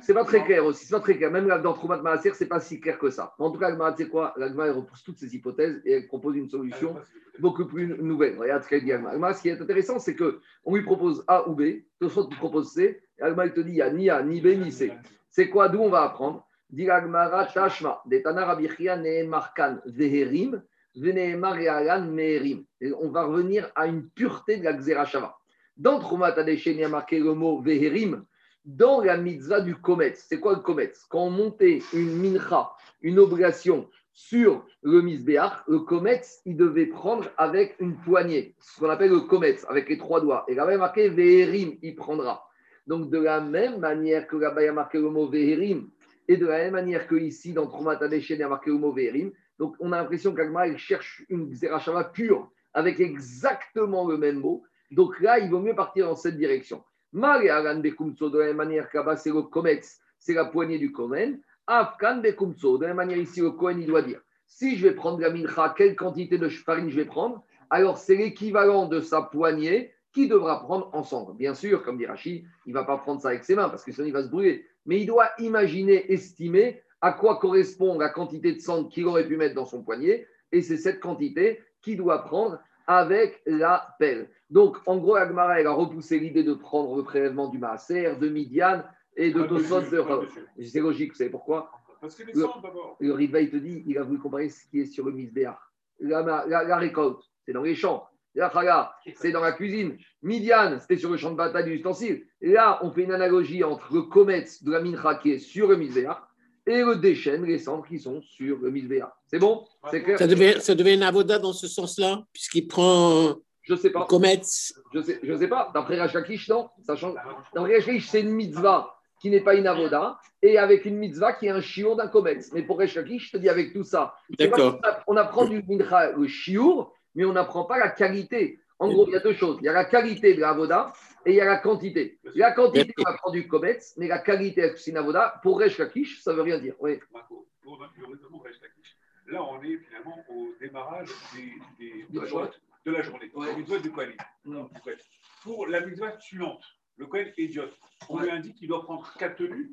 C'est pas très clair aussi, c'est pas très clair. Même dans Troumat Maaser, c'est pas si clair que ça. En tout cas, c'est quoi? L'Agma, elle repousse toutes ces hypothèses et elle propose une solution beaucoup plus nouvelle. Regarde ce qu'elle dit Agma. ce qui est intéressant, c'est qu'on lui propose A ou B, Tosfot lui propose C, et Agma, il te dit il n'y a ni A, ni B, ni C. C'est quoi? D'où on va apprendre? Dit Agmara Tashma, Detana Rabichia Neemarkan Veherim, Veneemar Meherim. On va revenir à une pureté de la Xerashava. Dans Trumat Adeshen, il y a marqué le mot Veherim. Dans la mitzvah du Kometz, c'est quoi le Kometz? Quand on montait une mincha, une obligation sur le misbéach, le Kometz, il devait prendre avec une poignée, ce qu'on appelle le Kometz, avec les trois doigts. Et là-bas, il marqué Veherim, il prendra. Donc, de la même manière que là-bas, il y a marqué le mot Veherim, et de la même manière que ici, dans Trumat Adeshen, il y a marqué le mot Veherim, donc on a l'impression qu'Agma, cherche une Zerachava pure, avec exactement le même mot. Donc là, il vaut mieux partir dans cette direction. de la même manière qu'Abba, c'est le Kometz, c'est la poignée du Kohen. Afkan Bekumso, de la même manière ici, le Kohen, il doit dire si je vais prendre la mincha, quelle quantité de farine je vais prendre? Alors c'est l'équivalent de sa poignée qui devra prendre ensemble. Bien sûr, comme dit Rachid, il ne va pas prendre ça avec ses mains parce que sinon il va se brûler. Mais il doit imaginer, estimer à quoi correspond la quantité de sang qu'il aurait pu mettre dans son poignet. Et c'est cette quantité qu'il doit prendre avec la pelle. Donc, en gros, Agmara, elle a repoussé l'idée de prendre le prélèvement du Maaser, de Midian et de Tosot de C'est logique, vous savez pourquoi Parce que les d'abord. Le Riva, il te dit, il a voulu comparer ce qui est sur le Misbéach. La, la, récolte, c'est dans les champs. La chala, c'est dans la cuisine. Midian, c'était sur le champ de bataille du ustensile. Et là, on fait une analogie entre le comète de la mincha qui est sur le Misbéach et le déchaîne les cendres qui sont sur le Misbéach. C'est bon? C'est clair? Ça devait, ça devait être un avoda dans ce sens-là, puisqu'il prend je sais pas. Comète. Je sais, je sais pas. D'après Rachakish, non? Ça change. D'après Rachakish, c'est une mitzvah qui n'est pas une avoda et avec une mitzvah qui est un shiur d'un comète. Mais pour Rachakish, je te dis avec tout ça. D'accord. On apprend du mincha le shiur, mais on n'apprend pas la qualité. En gros, il y a deux choses. Il y a la qualité de l'avoda et il y a la quantité. La quantité, on apprend du comète, mais la qualité, c'est une avoda. Pour Resh Lakish, ça ne veut rien dire. Oui. Là, on est finalement au démarrage des, des, de la journée. Ouais. La mitzvah du Kohen. Pour la mitzvah suivante, le Kohen est idiot. On lui indique qu'il doit prendre quatre tenues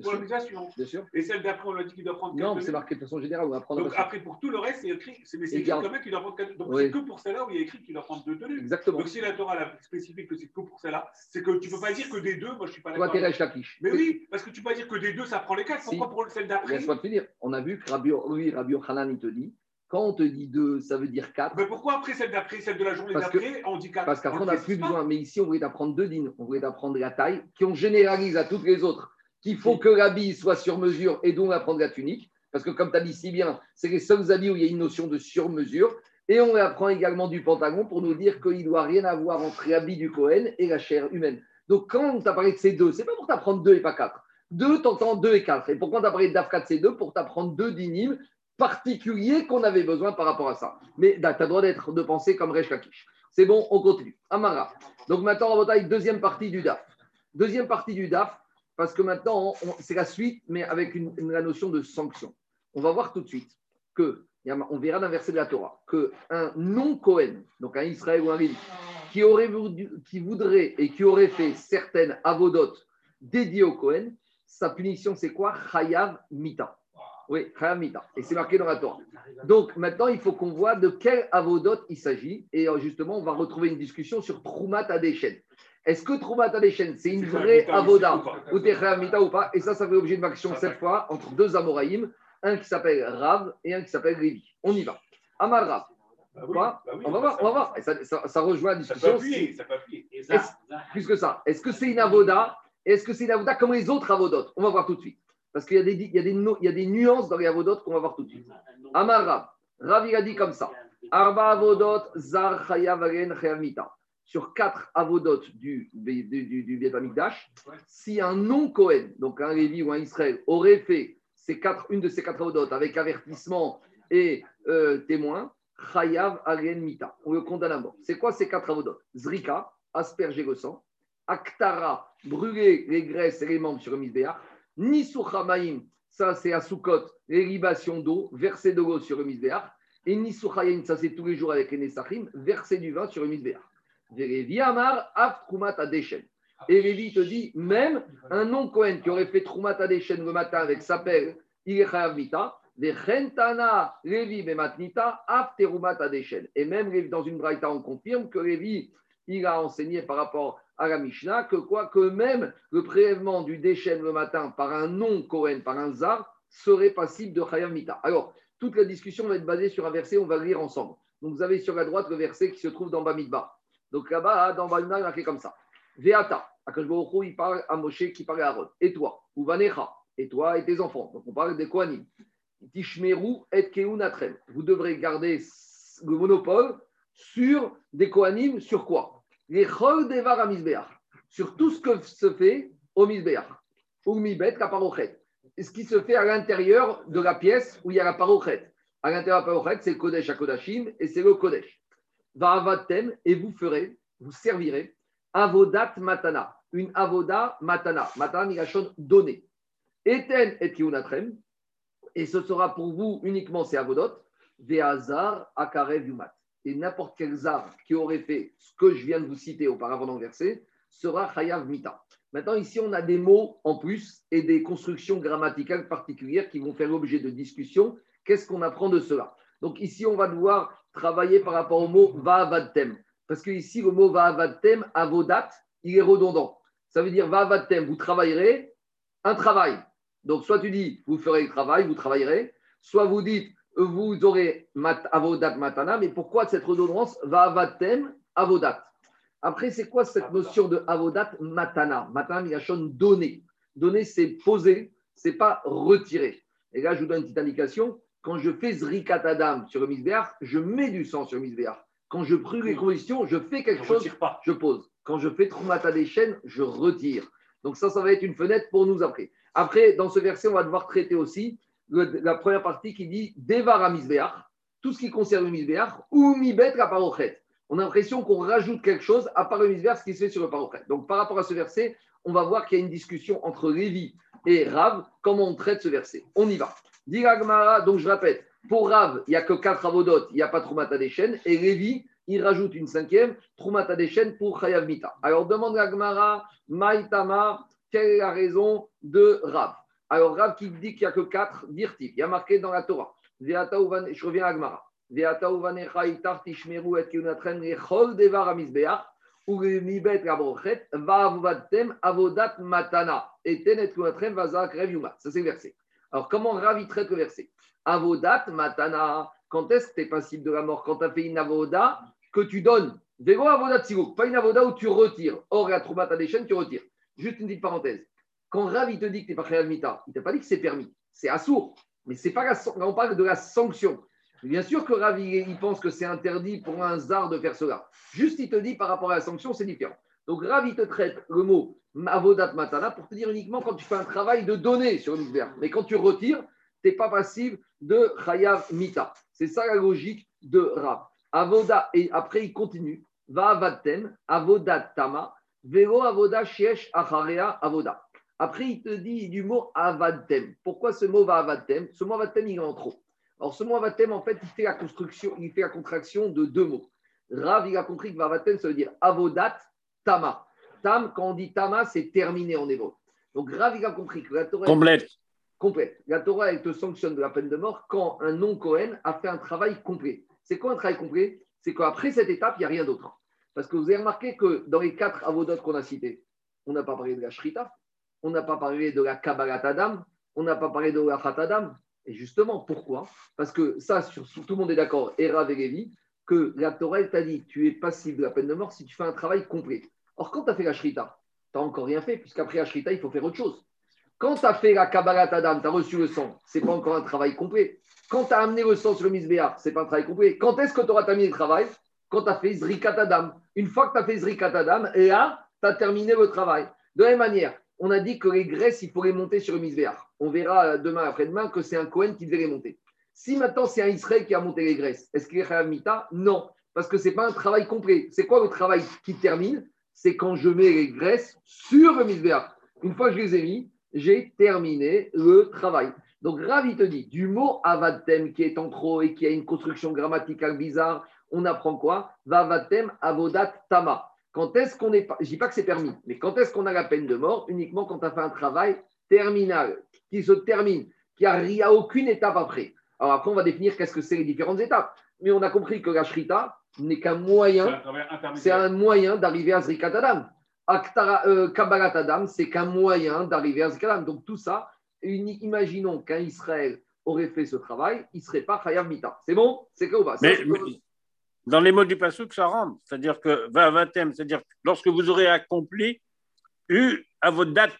pour la suivante. Bien sûr. Et celle d'après, on lui dit qu'il doit prendre quatre Non, c'est marqué de façon générale. On va prendre Donc après, pour tout le reste, c'est écrit. Mais c'est écrit quand même qu'il doit prendre quatre tenues. Donc c'est que pour celle-là où il y a écrit qu'il doit prendre deux tenues. Exactement. Donc si la Torah la spécifique que c'est que pour celle-là, c'est que tu ne peux pas dire que des deux, moi je suis pas d'accord. Toi, t'es la Mais oui, parce que tu peux pas dire que des deux, ça prend les quatre. Pourquoi pour celle d'après? Laisse-moi te finir. On a vu que Rabbi, oui, Rabbi Hanan, il te dit quand on te dit deux, ça veut dire quatre. Mais pourquoi après celle d'après, celle de la journée d'après, on dit quatre? Parce qu'après, on n'a plus besoin. Mais ici, on voulait apprendre deux dînes. On voulait apprendre la taille, qui on généralise à toutes les autres, qu'il faut que l'habit soit sur mesure et donc apprendre la tunique. Parce que comme tu as dit si bien, c'est les seuls habits où il y a une notion de sur-mesure. Et on apprend également du pantalon pour nous dire qu'il ne doit rien avoir entre l'habit du Cohen et la chair humaine. Donc quand on t'a parlé de ces deux, c'est pas pour t'apprendre deux et pas quatre. Deux, t'entends deux et quatre. Et pourquoi on t'a parlé d'Af4 c deux? Pour t'apprendre deux dynimes particulier qu'on avait besoin par rapport à ça. Mais tu as le droit d'être, de penser comme Resh Lakish. C'est bon, on continue. Amara. Donc maintenant, on va deuxième partie du DAF. Deuxième partie du DAF, parce que maintenant, c'est la suite, mais avec la notion de sanction. On va voir tout de suite que, on verra d'un verset de la Torah, qu'un non-Cohen, donc un Israël ou un Rémi, qui, aurait, qui voudrait et qui aurait fait certaines avodotes dédié au Cohen, sa punition, c'est quoi? Chayav Mita. Oui, Chayav Mita. Et c'est marqué dans la Torah. Donc maintenant, il faut qu'on voit de quel avodot il s'agit. Et euh, justement, on va retrouver une discussion sur Troumat Adeshen. Est-ce que Troumat Adeshen, c'est une vraie avoda ou Mita ou pas? Et ça, ça fait objet de action cette fois entre deux Amoraïm, un qui s'appelle Rav et un qui s'appelle Lévi. On y va. Amar Rav. Bah oui, bah oui. on va voir, on va voir. Et ça, ça- ça rejoint la Ça peut discussion. appuyer, ça peut appuyer. Plus que ça, est-ce que c'est une avoda? Est-ce que c'est une avoda comme les autres avodotes? On va voir tout de suite. Parce qu'il y, a des- y, y a nuances dans les avodotes qu'on va voir tout de suite. Amar Rav. Rav, il a dit comme ça. Arba avodot zar chayav mita. Sur quatre avodotes du, du, du, du si un non-Cohen, donc un Lévi ou un Israël, aurait fait ces quatre, une de ces quatre avodotes avec avertissement et euh, témoin, chayav mita. On le condamne à mort. C'est quoi ces quatre avodotes? Zrika, asperger le sang. Aktara, brûler les graisses et les membres sur le misbéach. Nisuchamaim, ça c'est à Soukot, d'eau, verser de l'eau sur le misbéach. Et Nisuchayim, ça c'est tous les jours avec les Nesachim, verser du vin sur le misbéach. Et Lévi te dit, même un non-Cohen qui aurait fait Trumat Adeshen le matin avec sa pelle, il est Chayav Mita. Et même dans une braïta, on confirme que Lévi, il a enseigné par rapport à la Mishnah que quoi que même le prélèvement du déchet le matin par un non-Cohen, par un Zar, serait passible de Chayav Mita. Alors, toute la discussion va être basée sur un verset, on va le lire ensemble. Donc, vous avez sur la droite le verset qui se trouve dans Bamidbar. Donc là-bas, dans Bamidbar, il a marqué comme ça. Veata, Akash Baruch Hu, il parle à Moshe qui parle à Aaron. Et toi, Uvanecha, et toi et tes enfants. Donc, on parle des Kohanim. Tishmeru et Keunatrem. Vous devrez garder le monopole sur des Kohanim, sur quoi? Les Chol Devar à. Sur tout ce que se fait au Misbeach. Ou Mibet, la parochet. Et ce qui se fait à l'intérieur de la pièce où il y a la parochet. À l'intérieur de la parochet, c'est Kodesh à Kodashim et c'est le Kodesh. Va'avatem, et vous ferez, vous servirez, Avodat Matana. Une Avoda Matana. Matana, Migashon, donné. Eten et Kiunatrem. Et ce sera pour vous uniquement ces avodot, Veazar, Akarev, Yumat. Et n'importe quel zar qui aurait fait ce que je viens de vous citer auparavant dans le verset sera Chayav Mita. Maintenant, ici, on a des mots en plus et des constructions grammaticales particulières qui vont faire l'objet de discussion. Qu'est-ce qu'on apprend de cela? Donc, ici, on va devoir travailler par rapport au mot Va'avadtem. Parce que ici, le mot Va'avadtem, avodat, il est redondant. Ça veut dire Va'avadtem, vous travaillerez un travail. Donc, soit tu dis, vous ferez le travail, vous travaillerez, soit vous dites, vous aurez mat, avodat matana, mais pourquoi cette redondance va avatem avodat Après, c'est quoi cette notion de avodat matana? Matana, migashon, donner. Donner, c'est poser, c'est pas retirer. Et là, je vous donne une petite indication. Quand je fais zrikat adam sur le misbéach, je mets du sang sur le misbéach. Quand je brûle les conditions, je fais quelque Je chose, pas. je pose. Quand je fais trumata des chaînes, je retire. Donc ça, ça va être une fenêtre pour nous après. Après, dans ce verset, on va devoir traiter aussi le- la première partie qui dit Devar misbéach, tout ce qui concerne le misbéach, ou mibet la parochet. On a l'impression qu'on rajoute quelque chose à part le misbéach, ce qui se fait sur le parochet. Donc par rapport à ce verset, on va voir qu'il y a une discussion entre Lévi et Rav, comment on traite ce verset. On y va. Dit donc je répète, pour Rav, il n'y a que quatre avodotes, il n'y a pas Troumata des chaînes, et Lévi, il rajoute une cinquième, Troumata des chaînes pour Chayav Mita. Alors demande la Gemara, Maïtama, quelle est la raison de Rav? Alors Rav qui dit qu'il n'y a que quatre, dirtif, il y a marqué dans la Torah. Je reviens à yuma. Ça c'est le verset. Alors, comment Rav il traite le verset Avodat matana. Quand est-ce que tu es de la mort Quand tu as fait une avoda que tu donnes. Vélo avodat sigouk. Pas une avoda où tu retires. Or, la troumata des chaînes, tu retires. Juste une petite parenthèse. Quand Rav il te dit que tu n'es pas créé mita, il t'a pas dit que c'est permis. C'est assourd. Mais c'est pas la, on parle de la sanction. Bien sûr que Rav il, il pense que c'est interdit pour un zar de faire cela. Juste, il te dit par rapport à la sanction, c'est différent. Donc, Rav il te traite le mot avodat matana pour te dire uniquement quand tu fais un travail de donner sur une. Mais quand tu retires, tu n'es pas passible de chayav mita. C'est ça la logique de Rav. Avoda, et après il continue. Va avatem, avodat tama, velo avoda shesh acharea avoda. Après, il te dit du mot avatem. Pourquoi ce mot va avatem? Ce mot avatem, il est en trop. Alors, ce mot avatem, en fait, il fait la construction, il fait la contraction de deux mots. Rav, il a compris que vavatem, ça veut dire avodat tama. Tam, quand on dit tama, c'est terminé en hébreu. Donc, Rav, il a compris que la Torah. Complète. Complète. La Torah, elle te sanctionne de la peine de mort quand un non-Cohen a fait un travail complet. C'est quoi un travail complet? C'est qu'après cette étape, il n'y a rien d'autre. Parce que vous avez remarqué que dans les quatre avodotes qu'on a cités, on n'a pas parlé de la Shrita, on n'a pas parlé de la Kabbalat Adam, on n'a pas parlé de la Adam. Et justement, pourquoi? Parce que ça, sur, tout le monde est d'accord, Era et la Torah t'a dit tu es passible de la peine de mort si tu fais un travail complet. Or, quand tu as fait la Shrita, tu n'as encore rien fait, puisqu'après la Shrita, il faut faire autre chose. Quand tu as fait la Kabbalat Adam, tu as reçu le sang, ce n'est pas encore un travail complet. Quand tu as amené le sang sur le Misbéa, ce n'est pas un travail complet. Quand est-ce que tu auras terminé le travail? Quand tu as fait Zrikat Adam. Une fois que tu as fait Zrikat Adam, et là, tu terminé le travail. De la même manière, on a dit que les graisses, il faut monter sur le misbéach. On verra demain après-demain que c'est un Cohen qui devait les monter. Si maintenant c'est un Israël qui a monté les graisses, est-ce qu'il est Chayav Mita? Non, parce que ce n'est pas un travail complet. C'est quoi le travail qui termine? C'est quand je mets les graisses sur le misbéach. Une fois que je les ai mis, j'ai terminé le travail. Donc Ravi te dit, du mot avatem qui est en trop et qui a une construction grammaticale bizarre, on apprend quoi? Vavatem avodat tama. Quand est-ce qu'on est. Je dis pas que c'est permis, mais quand est-ce qu'on a la peine de mort? Uniquement quand tu as fait un travail terminal, qui se termine, qui n'y a, aucune étape après. Alors après, on va définir qu'est-ce que c'est les différentes étapes. Mais on a compris que la shrita n'est qu'un moyen, c'est un, moyen d'arriver à Zrikat Adam. Euh, Kabbalat Adam, c'est qu'un moyen d'arriver à Zrikat Adam. Donc tout ça, imaginons qu'un Israël aurait fait ce travail, il ne serait pas Chayav Mita. C'est bon? C'est quoi ou pas? Dans les mots du Passouk, ça rentre. C'est-à-dire que va c'est-à-dire lorsque vous aurez accompli, eu à votre date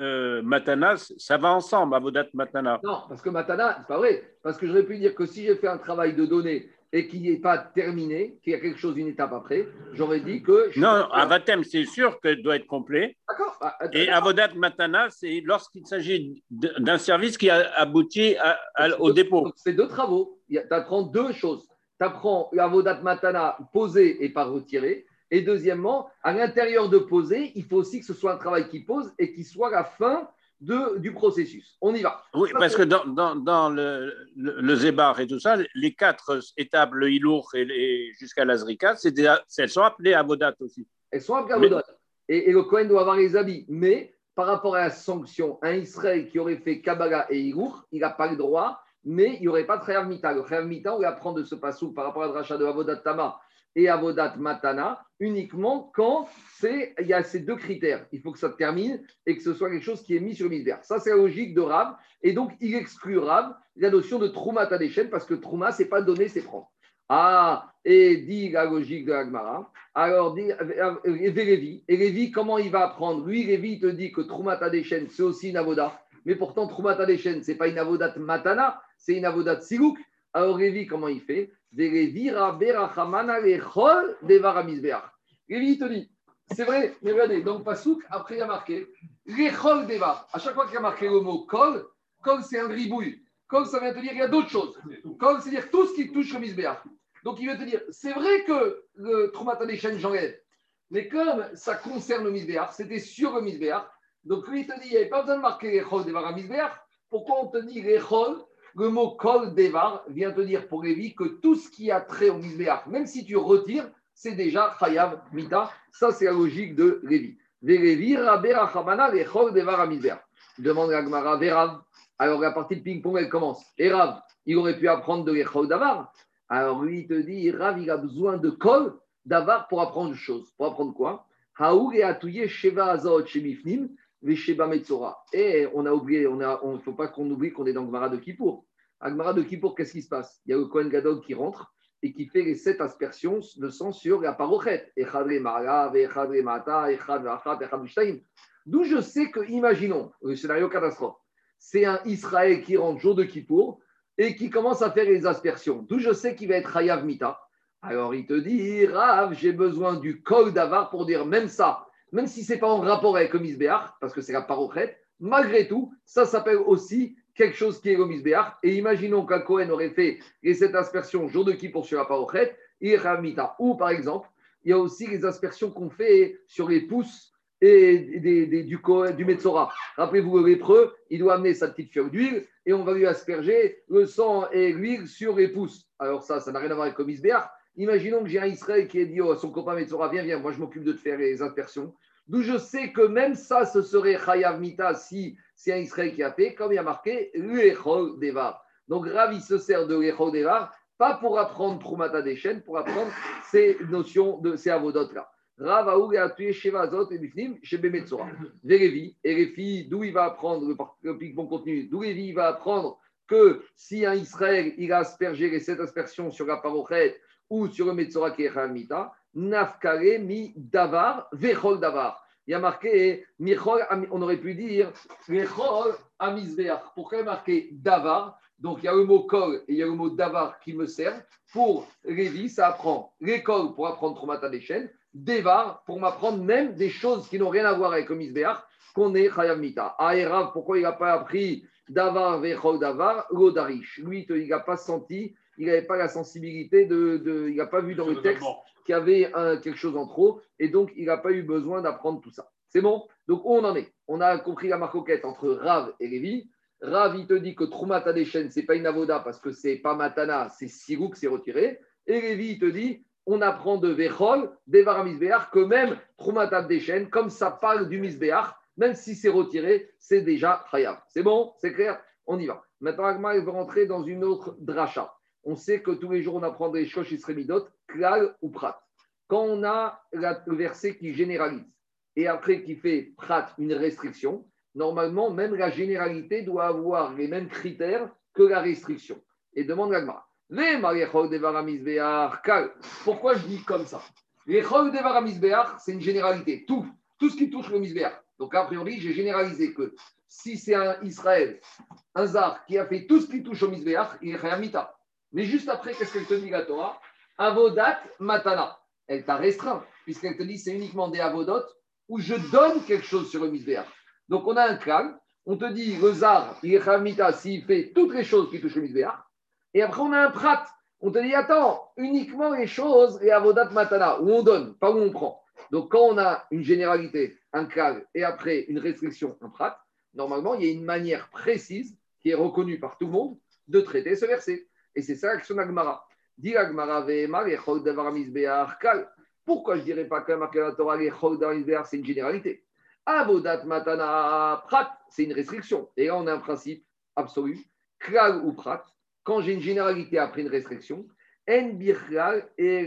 euh, matana, ça va ensemble dates matana. Non, parce que matana, c'est pas vrai. Parce que j'aurais pu dire que si j'ai fait un travail de données et qu'il n'est pas terminé, qu'il y a quelque chose, une étape après, j'aurais dit que. Non, à Vatem, c'est sûr que doit être complet. D'accord. Ah, et dates matana, c'est lorsqu'il s'agit d'un service qui a abouti au dépôt. C'est deux travaux. Tu apprends deux choses tu apprends Avodat Matana posé et pas retiré. Et deuxièmement, à l'intérieur de poser, il faut aussi que ce soit un travail qui pose et qui soit la fin de, du processus. On y va. Oui, parce que dans, dans, le, le, Zébar et tout ça, les quatre étapes, le Hilour et, jusqu'à l'Azrika, elles sont appelées Avodat aussi. Elles sont appelées Avodat. Et, le Kohen doit avoir les habits. Mais par rapport à la sanction, un Israël qui aurait fait Kabbalah et Hilour, il n'a pas le droit mais il n'y aurait pas de Mita. Le Mita, on va apprendre de ce passou par rapport à Dracha de Avodat Tama et Avodat Matana uniquement quand c'est, il y a ces deux critères. Il faut que ça termine et que ce soit quelque chose qui est mis sur misère. Ça, c'est la logique de Rav. Et donc, il exclut Rav la notion de Trouma Tadeshen parce que Trouma, c'est pas donner, c'est prendre. Ah, et dit la logique de Agmara. Alors, dit, et Lévi. Et Lévi, comment il va apprendre? Lui, Lévi, te dit que Trouma Tadeshen, c'est aussi une avoda. Mais pourtant, Trouma Tadeshen, ce n'est pas une avodat Matana, c'est une avodat silouk. Alors Révi, comment il fait? Révi te dit, c'est vrai, mais regardez, donc Pasouk, après il a marqué Rechol Deva. À chaque fois qu'il a marqué le mot kol, kol c'est un gribouille. Kol, ça vient te dire il y a d'autres choses. Kol, c'est dire tout ce qui touche le misbéach. Donc il veut te dire, c'est vrai que le Traumatadeshen, j'enlève. Mais comme ça concerne le misbéach, c'était sur le misbéach, donc lui il te dit, il n'y avait pas besoin de marquer Rechol Deva misbéach. Pourquoi on te dit Rechol le mot kol devar vient te dire pour Lévi que tout ce qui a trait au misbéach, même si tu retires, c'est déjà chayav mita. Ça, c'est la logique de Lévi. Demande à Gmara, Verav. Alors la partie de ping-pong, elle commence. Et Rav, il aurait pu apprendre de l'echol davar. Alors lui, te dit, Rav, il a besoin de kol davar pour apprendre une chose. Pour apprendre quoi? Haoul et atouye sheva azot shemifnim et on a oublié, il ne faut pas qu'on oublie qu'on est dans Gmara de Kippour. À Gmara de Kippour, qu'est-ce qui se passe? Il y a le Kohen Gadol qui rentre et qui fait les sept aspersions de sang sur la parochet. D'où je sais que, imaginons, le scénario catastrophe, c'est un Israël qui rentre jour de Kippour et qui commence à faire les aspersions. D'où je sais qu'il va être Hayav Mita. Alors il te dit, Rav, j'ai besoin du kol d'avar pour dire même ça même si ce n'est pas en rapport avec le parce que c'est la parochet, malgré tout, ça s'appelle aussi quelque chose qui est le. Et imaginons qu'un Cohen aurait fait cette aspersion jour de qui pour sur la parochet, il mita. Ou par exemple, il y a aussi les aspersions qu'on fait sur les pouces et du, du Metzora. Rappelez-vous, le lépreux, il doit amener sa petite fiole d'huile et on va lui asperger le sang et l'huile sur les pouces. Alors ça, ça n'a rien à voir avec le misbéach. Imaginons que j'ai un Israël qui est dit à son copain Metzora, viens, viens, moi je m'occupe de te faire les aspersions. D'où je sais que même ça, ce serait Chayav Mita si c'est un Israël qui a fait, comme il y a marqué l'Echol Devar. Donc Rav, il se sert de l'Echol Devar, pas pour apprendre Trumata des pour apprendre ces notions de ces avodotes-là. Rav Aoug a tué Shevazot et Bifnim chez d'où il va apprendre le bon contenu, d'où il va apprendre que si un Israël il a aspergé les sept sur la parochet ou sur le Metzora qui est Mita, Nafkare mi davar, vechol davar. Il y a marqué, on aurait pu dire, vechol amisbeach. Pourquoi il y a marqué davar? Donc il y a le mot kol et il y a le mot davar qui me servent. Pour Révi, ça apprend l'école pour apprendre Tromata des chaînes, devar pour m'apprendre même des choses qui n'ont rien à voir avec le misbeach, qu'on est Chayav Mita. Aérav, pourquoi il n'a pas appris davar, vechol davar, l'odarish Lui, il n'a pas senti il n'avait pas la sensibilité de, il n'a pas vu dans le texte qu'il y avait quelque chose en trop, et donc il n'a pas eu besoin d'apprendre tout ça. C'est bon? Donc où on en est? On a compris la marcoquette entre Rav et Lévi. Rav, il te dit que Troumata des chaînes, ce n'est pas une avoda parce que c'est pas Matana, c'est Sirouk, c'est retiré. Et Lévi, il te dit, on apprend de Vechol, Devar Misbéach, que même Troumata des chaînes, comme ça parle du Misbéach, même si c'est retiré, c'est déjà Chayav. C'est bon? C'est clair? On y va. Maintenant, Agma, il va rentrer dans une autre dracha on sait que tous les jours, on apprend des Shosh Isremidot, Ou Prat. Quand on a le verset qui généralise et après qui fait Prat une restriction, normalement, même la généralité doit avoir les mêmes critères que la restriction. Et demande l'Agmara. Pourquoi je dis comme ça? Les c'est une généralité. Tout, tout ce qui touche le misbéach. Donc, a priori, j'ai généralisé que si c'est un Israël, un Zar, qui a fait tout ce qui touche au misbéach, il est Khayamita. Mais juste après, qu'est-ce qu'elle te dit la Torah? Avodat matana. Elle t'a restreint, puisqu'elle te dit c'est uniquement des avodot où je donne quelque chose sur le misbéach. Donc on a un clan, on te dit le zar, est s'il fait toutes les choses qui touchent le misbéach. Et après on a un prat, on te dit attends, uniquement les choses, et avodat matana, où on donne, pas où on prend. Donc quand on a une généralité, un clan, et après une restriction, un prat, normalement il y a une manière précise qui est reconnue par tout le monde de traiter ce verset. Et c'est ça l'action d'Agmara. Pourquoi je ne dirais pas que la Torah, c'est une généralité? Avodat matana prat, c'est une restriction. Et là, on a un principe absolu. Ou prat, quand j'ai une généralité après une restriction, en birchal et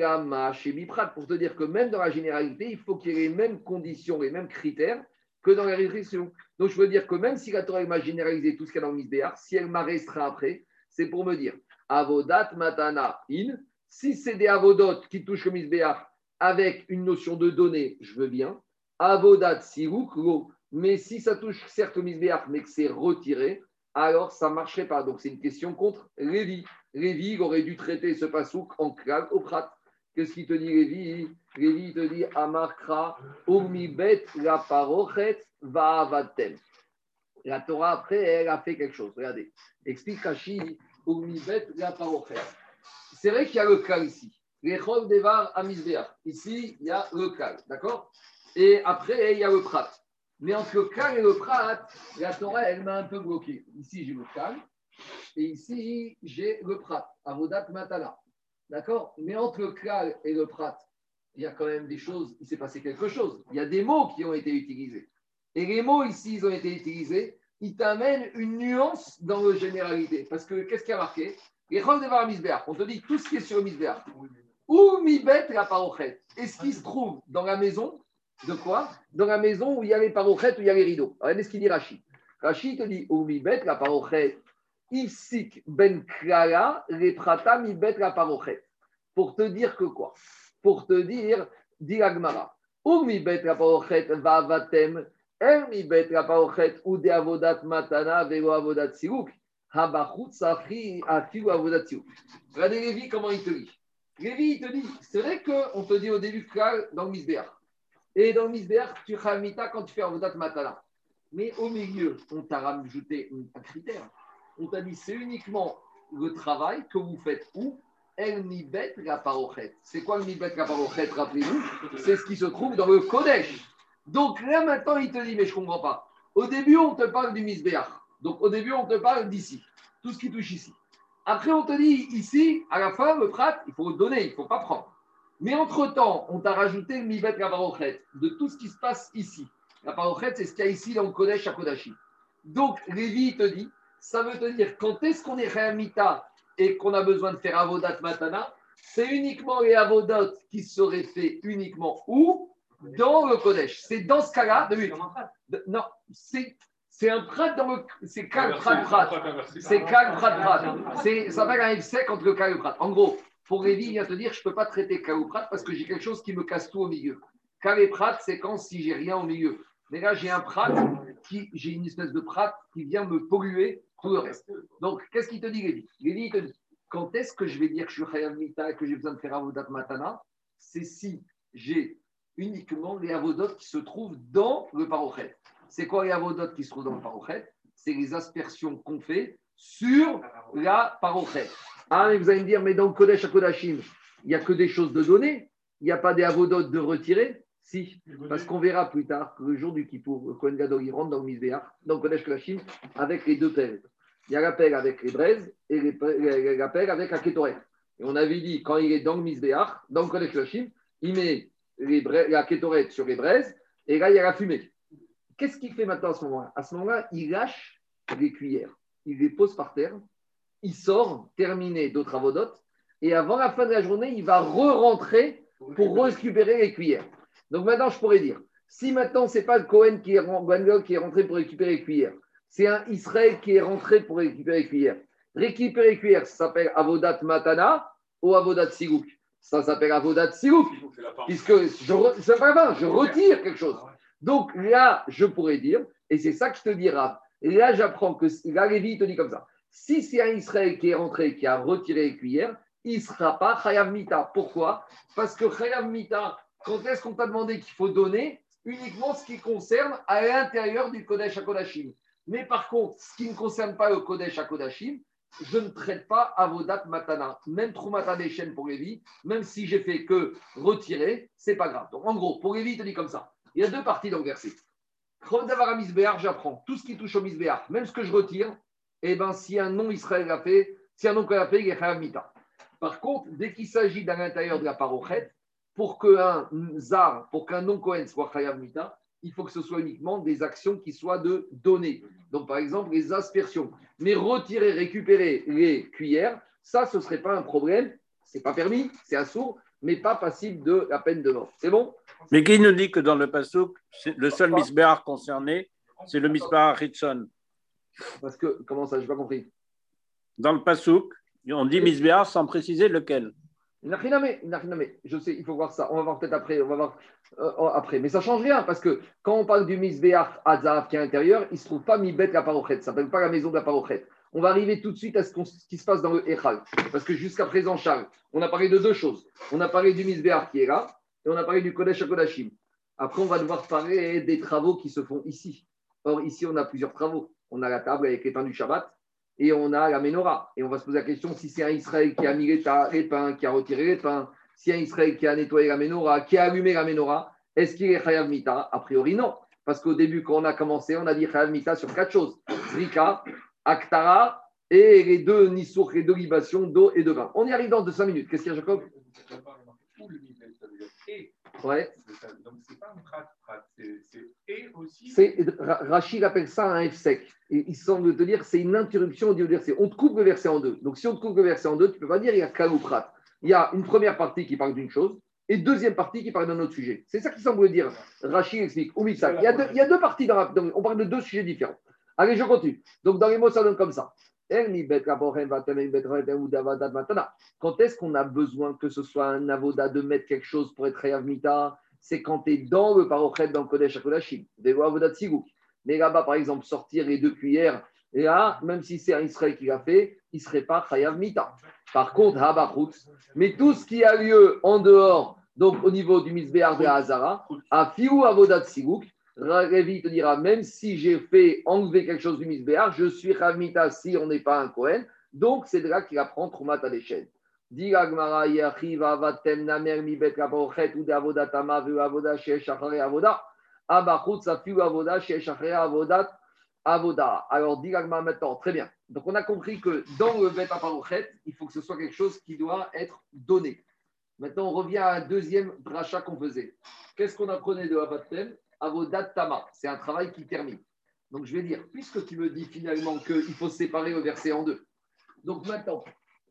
prat, pour te dire que même dans la généralité, il faut qu'il y ait les mêmes conditions, les mêmes critères que dans la restriction. Donc, je veux dire que même si la Torah m'a généralisé tout ce qu'il y a dans le misbéar, si elle m'a restreint après, c'est pour me dire Avodat matana in. Si c'est des avodot qui touchent le misbéach avec une notion de données, je veux bien. Avodat sirouk Mais si ça touche certes le misbéach, mais que c'est retiré, alors ça ne marcherait pas. Donc c'est une question contre Lévi. Lévi aurait dû traiter ce pasouk en klag au prat. Qu'est-ce qu'il te dit, Lévi? Lévi te dit Amarkra, bet la parochet, va avatem. La Torah, après, elle a fait quelque chose. Regardez. Explique Kashi, c'est vrai qu'il y a le cas ici. Devar Ici, il y a le cas, d'accord? Et après, il y a le prat. Mais entre le cas et le prat, la Torah, elle m'a un peu bloqué. Ici, j'ai le cas. Et ici, j'ai le prat. Avodat Matala. D'accord? Mais entre le cas et le prat, il y a quand même des choses, il s'est passé quelque chose. Il y a des mots qui ont été utilisés. Et les mots ici, ils ont été utilisés il t'amène une nuance dans la généralité. Parce que qu'est-ce qui a marqué? On te dit tout ce qui est sur le misbéach. Ou mibet la parochet. Et ce qui se trouve dans la maison, de quoi? Dans la maison où il y a les parochettes, où il y a les rideaux. Regardez ce qu'il dit Rachid. Rachid te dit Ou mibet la parochet. Ifsik ben klala les prata mibet la parochet. Pour te dire que quoi? Pour te dire, dit Agmara. Ou mibet la parochet va vatem ou de avodat matana avodat. Habachut avodat. Regardez Lévi comment il te dit. Lévi il te dit, c'est vrai qu'on te dit au début dans le misbéach. Et dans le misbéach, tu mita quand tu fais avodat matana. Mais au milieu, on t'a rajouté un critère. On t'a dit, c'est uniquement le travail que vous faites où? El mibet la. C'est quoi le mibet la rappelez-vous? C'est ce qui se trouve dans le Kodesh. Donc là, maintenant, il te dit, mais je ne comprends pas. Au début, on te parle du misbéach. Donc au début, on te parle d'ici, tout ce qui touche ici. Après, on te dit ici, à la fin, le prat, il faut donner, il ne faut pas prendre. Mais entre-temps, on t'a rajouté le Mibet Parochet de tout ce qui se passe ici. La Parochet, c'est ce qu'il y a ici dans le Kodesh à Kodashi. Donc, Lévi te dit, ça veut te dire quand est-ce qu'on est Réamita et qu'on a besoin de faire Avodat Matana C'est uniquement les Avodat qui seraient faits uniquement où? Dans le Kodesh. C'est dans ce cas-là. De, non, c'est. C'est un prat dans le. C'est Kal Prat Prat. C'est Kal Prat Prat. Ça s'appelle un sec entre le le Prat. En gros, pour Lévi, il vient te dire je ne peux pas traiter ou Prat parce que j'ai quelque chose qui me casse tout au milieu. Et Prat, c'est quand si j'ai rien au milieu. Mais là, j'ai un prat, qui, j'ai une espèce de prat qui vient me polluer tout le reste. Donc, qu'est-ce qu'il te dit, Lévi? Lévi, te dit quand est-ce que je vais dire que je suis Khayam Mita et que j'ai besoin de faire Avodat Matana? C'est si j'ai uniquement les Avodot qui se trouvent dans le Parochet. C'est quoi les Avodot qui se trouvent dans le Parochet? C'est les aspersions qu'on fait sur la Parochet. Ah, mais vous allez me dire, mais dans le Kodesh à Kodashim, il n'y a que des choses de donner, il n'y a pas des Avodot de retirer? Si, parce qu'on verra plus tard que le jour du Kippour, Kohen Gadol, il rentre dans le Misbéach, dans Kodesh Kodashim, avec les deux pelles. Il y a la pelle avec les braises et la pelle avec la kétorette. Et on avait dit, quand il est dans le Misbéach, dans le Kodesh Kodashim, il met la kétorette sur les braises et là, il y a la fumée. Qu'est-ce qu'il fait maintenant à ce moment-là? À ce moment-là, il lâche les cuillères. Il les pose par terre. Il sort, terminé d'autres avodotes. Et avant la fin de la journée, il va re-rentrer pour récupérer les cuillères. Donc maintenant, je pourrais dire, si maintenant, ce n'est pas le Cohen qui est, qui est rentré pour récupérer les cuillères, c'est un Israël qui est rentré pour récupérer les cuillères. Récupérer les cuillères, ça s'appelle Avodat Matana ou Avodat Sigouk. Ça s'appelle Avodat Sigouk, puisque je, pas je retire quelque chose. Donc là, je pourrais dire, et c'est ça que je te dirai, et là, j'apprends que là, Lévi te dit comme ça. Si c'est un Israël qui est rentré, qui a retiré les cuillères, il ne sera pas Chayav Mita. Pourquoi? Parce que Chayav Mita, quand est-ce qu'on t'a demandé qu'il faut donner? Uniquement ce qui concerne à l'intérieur du Kodesh Kodashim. Mais par contre, ce qui ne concerne pas le Kodesh Kodashim, je ne traite pas Avodat Matana. Même Troumata chaînes pour Lévi, même si j'ai fait que retirer, c'est pas grave. Donc en gros, pour Lévi, il te dit comme ça. Il y a deux parties dans le verset. j'apprends tout ce qui touche au Misbéar, même ce que je retire, et eh ben, si un nom Israël a fait, si un nom a fait, il est Mita. Par contre, dès qu'il s'agit d'à l'intérieur de la parochet, pour qu'un zar, pour qu'un non-Cohen soit Chayav Mita, il faut que ce soit uniquement des actions qui soient de données. Donc, par exemple, les aspersions. Mais retirer, récupérer les cuillères, ça, ce ne serait pas un problème. Ce n'est pas permis, c'est assourd, mais pas passible de la peine de mort. C'est bon? Mais qui nous dit que dans le Passouk, le seul misbéar concerné, c'est le misbéar Ritson? Parce que, comment ça, je n'ai pas compris? Dans le Passouk, on dit misbéar sans préciser lequel. Je sais, il faut voir ça. On va voir peut-être après. On va voir euh, oh, après. Mais ça change rien parce que quand on parle du Misbéach Azav qui est à l'intérieur, il ne se trouve pas Mibet la parochet. Ça ne s'appelle pas la maison de la parochet. On va arriver tout de suite à ce, qui se passe dans le Echal. Parce que jusqu'à présent, Charles, on a parlé de deux choses. On a parlé du Misbéach qui est là et on a parlé du Kodesh Kodashim. Après, on va devoir parler des travaux qui se font ici. Or, ici, on a plusieurs travaux. On a la table avec les pains du Shabbat et on a la menorah. Et on va se poser la question si c'est un Israël qui a mis les, pains, qui a retiré les pains, si un Israël qui a nettoyé la menorah, qui a allumé la menorah, est-ce qu'il est Chayav Mita? A priori, non. Parce qu'au début, quand on a commencé, on a dit Chayav Mita sur quatre choses Zrika, Aktara et les deux Nissour, les deux libations d'eau et de vin. On y arrive dans deux, cinq minutes. Qu'est-ce qu'il y a, Jacob? Ouais. Donc, c'est pas un prat, prat c'est et aussi. Rachid appelle ça un F sec. Et il semble te dire c'est une interruption du verset. On te coupe le verset en deux. Donc, si on te coupe le verset en deux, tu ne peux pas dire il y a kalou prat. Il y a une première partie qui parle d'une chose et deuxième partie qui parle d'un autre sujet. C'est ça qui semble dire. Rachid explique. il, y a deux, il y a deux parties dans, On parle de deux sujets différents. Allez, je continue. Donc, dans les mots, ça donne comme ça. Quand est-ce qu'on a besoin que ce soit un avoda de mettre quelque chose pour être Hayav Mita? C'est quand tu es dans le parochet, dans le Kodesh HaKodashim, des avoda Mais là-bas, par exemple, sortir les deux cuillères, et là, même si c'est un Israël qui l'a fait, il ne serait pas Chayav Mita. Par contre, Habachut, mais tout ce qui a lieu en dehors, donc au niveau du Misbéar de Hazara, à Fiou Avodat Sigouk, Révi te dira, même si j'ai fait enlever quelque chose du misbéar, je suis Ravmita si on n'est pas un Kohen. Donc, c'est là qu'il apprend Troumat à l'échelle. Alors, dit Agmara maintenant, très bien. Donc, on a compris que dans le Bet Aparochet, il faut que ce soit quelque chose qui doit être donné. Maintenant, on revient à un deuxième rachat qu'on faisait. Qu'est-ce qu'on apprenait de Avatem? Avodat Tama. C'est un travail qui termine. Donc, je vais dire, puisque tu me dis finalement qu'il faut séparer le verset en deux. Donc, maintenant,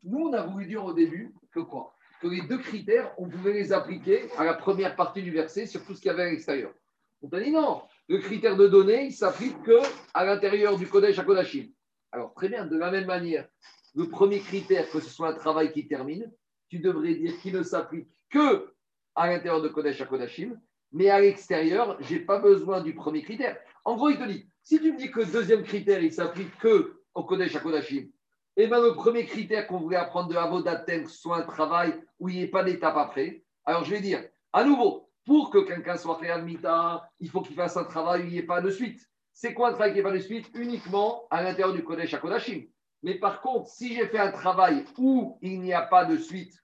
nous, on a voulu dire au début que quoi? Que les deux critères, on pouvait les appliquer à la première partie du verset sur tout ce qu'il y avait à l'extérieur. On t'a dit non, le critère de données, il s'applique qu'à l'intérieur du Kodesh à Kodashim. Alors, très bien, de la même manière, le premier critère, que ce soit un travail qui termine, tu devrais dire qu'il ne s'applique que à l'intérieur de Kodesh à Kodashim, mais à l'extérieur, je n'ai pas besoin du premier critère. En gros, il te dit, si tu me dis que le deuxième critère, il s'applique que au Kodesh à Kodashim, et eh bien le premier critère qu'on voulait apprendre de Avodaten, soit un travail où il n'y ait pas d'étape après, alors je vais dire, à nouveau, pour que quelqu'un soit créé mita, il faut qu'il fasse un travail où il n'y ait pas de suite. C'est quoi un travail qui n'est pas de suite? Uniquement à l'intérieur du Kodesh à Kodashim. Mais par contre, si j'ai fait un travail où il n'y a pas de suite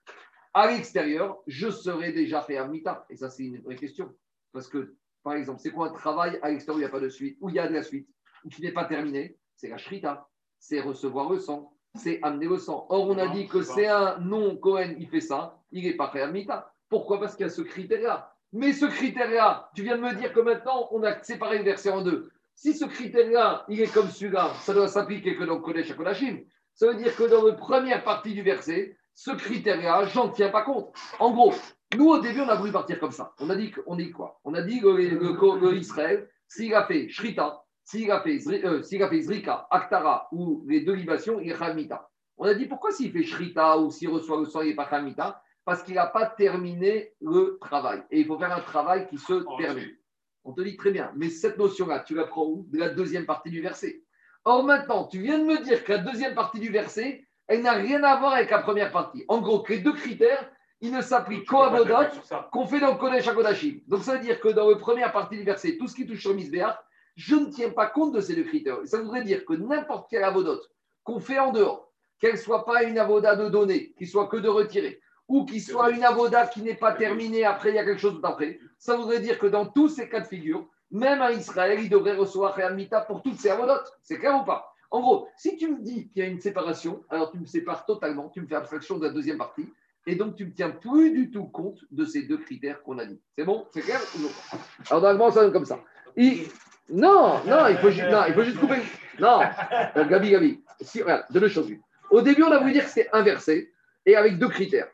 à l'extérieur, je serai déjà fait mita. Et ça, c'est une vraie question. Parce que, par exemple, c'est quoi un travail à l'extérieur où il n'y a pas de suite, où il y a de la suite, ou qui n'est pas terminé? C'est la shrita, c'est recevoir le sang, c'est amener le sang. Or, on a dit que c'est un non Cohen, il fait ça, il n'est pas fait mita. Pourquoi? Parce qu'il y a ce critère-là. Mais ce critère-là, tu viens de me dire que maintenant, on a séparé le verset en deux. Si ce critère-là, il est comme celui-là, ça doit s'appliquer que dans Kodesh à Kodashim. Ça veut dire que dans la première partie du verset, ce critère-là, j'en tiens pas compte. En gros, nous, au début, on a voulu partir comme ça. On a dit, on dit quoi? On a dit que le, Israël, s'il a fait Shrita, s'il a, fait, euh, a fait Zrika, Aktara ou les deux libations, il est Hamita. On a dit pourquoi s'il fait Shrita ou s'il reçoit le sang, il n'est pas Hamita parce qu'il n'a pas terminé le travail. Et il faut faire un travail qui se termine. On te dit très bien, mais cette notion-là, tu la prends où? De la deuxième partie du verset. Or maintenant, tu viens de me dire que la deuxième partie du verset, elle n'a rien à voir avec la première partie. En gros, les deux critères, ils ne s'appliquent qu'au Avodot qu'on fait dans le Kodesh HaKodashim. Donc ça veut dire que dans la première partie du verset, tout ce qui touche sur Misbéach, je ne tiens pas compte de ces deux critères. ça voudrait dire que n'importe quel Avodot qu'on fait en dehors, qu'elle ne soit pas une avoda de données, qui soit que de retirer, ou qu'il soit une avoda qui n'est pas terminée, après il y a quelque chose d'après, ça voudrait dire que dans tous ces cas de figure, même à Israël, il devrait recevoir un mita pour toutes ces avodotes. C'est clair ou pas? En gros, si tu me dis qu'il y a une séparation, alors tu me sépares totalement, tu me fais abstraction de la deuxième partie, et donc tu ne tiens plus du tout compte de ces deux critères qu'on a dit. C'est bon? C'est clair? Non Alors normalement, ça donne comme ça. Non, non, il faut, juste, non, il faut juste couper. Non, Gabi, Gabi. Si, regarde, deux choses. Au début, on a voulu dire que c'était inversé et avec deux critères.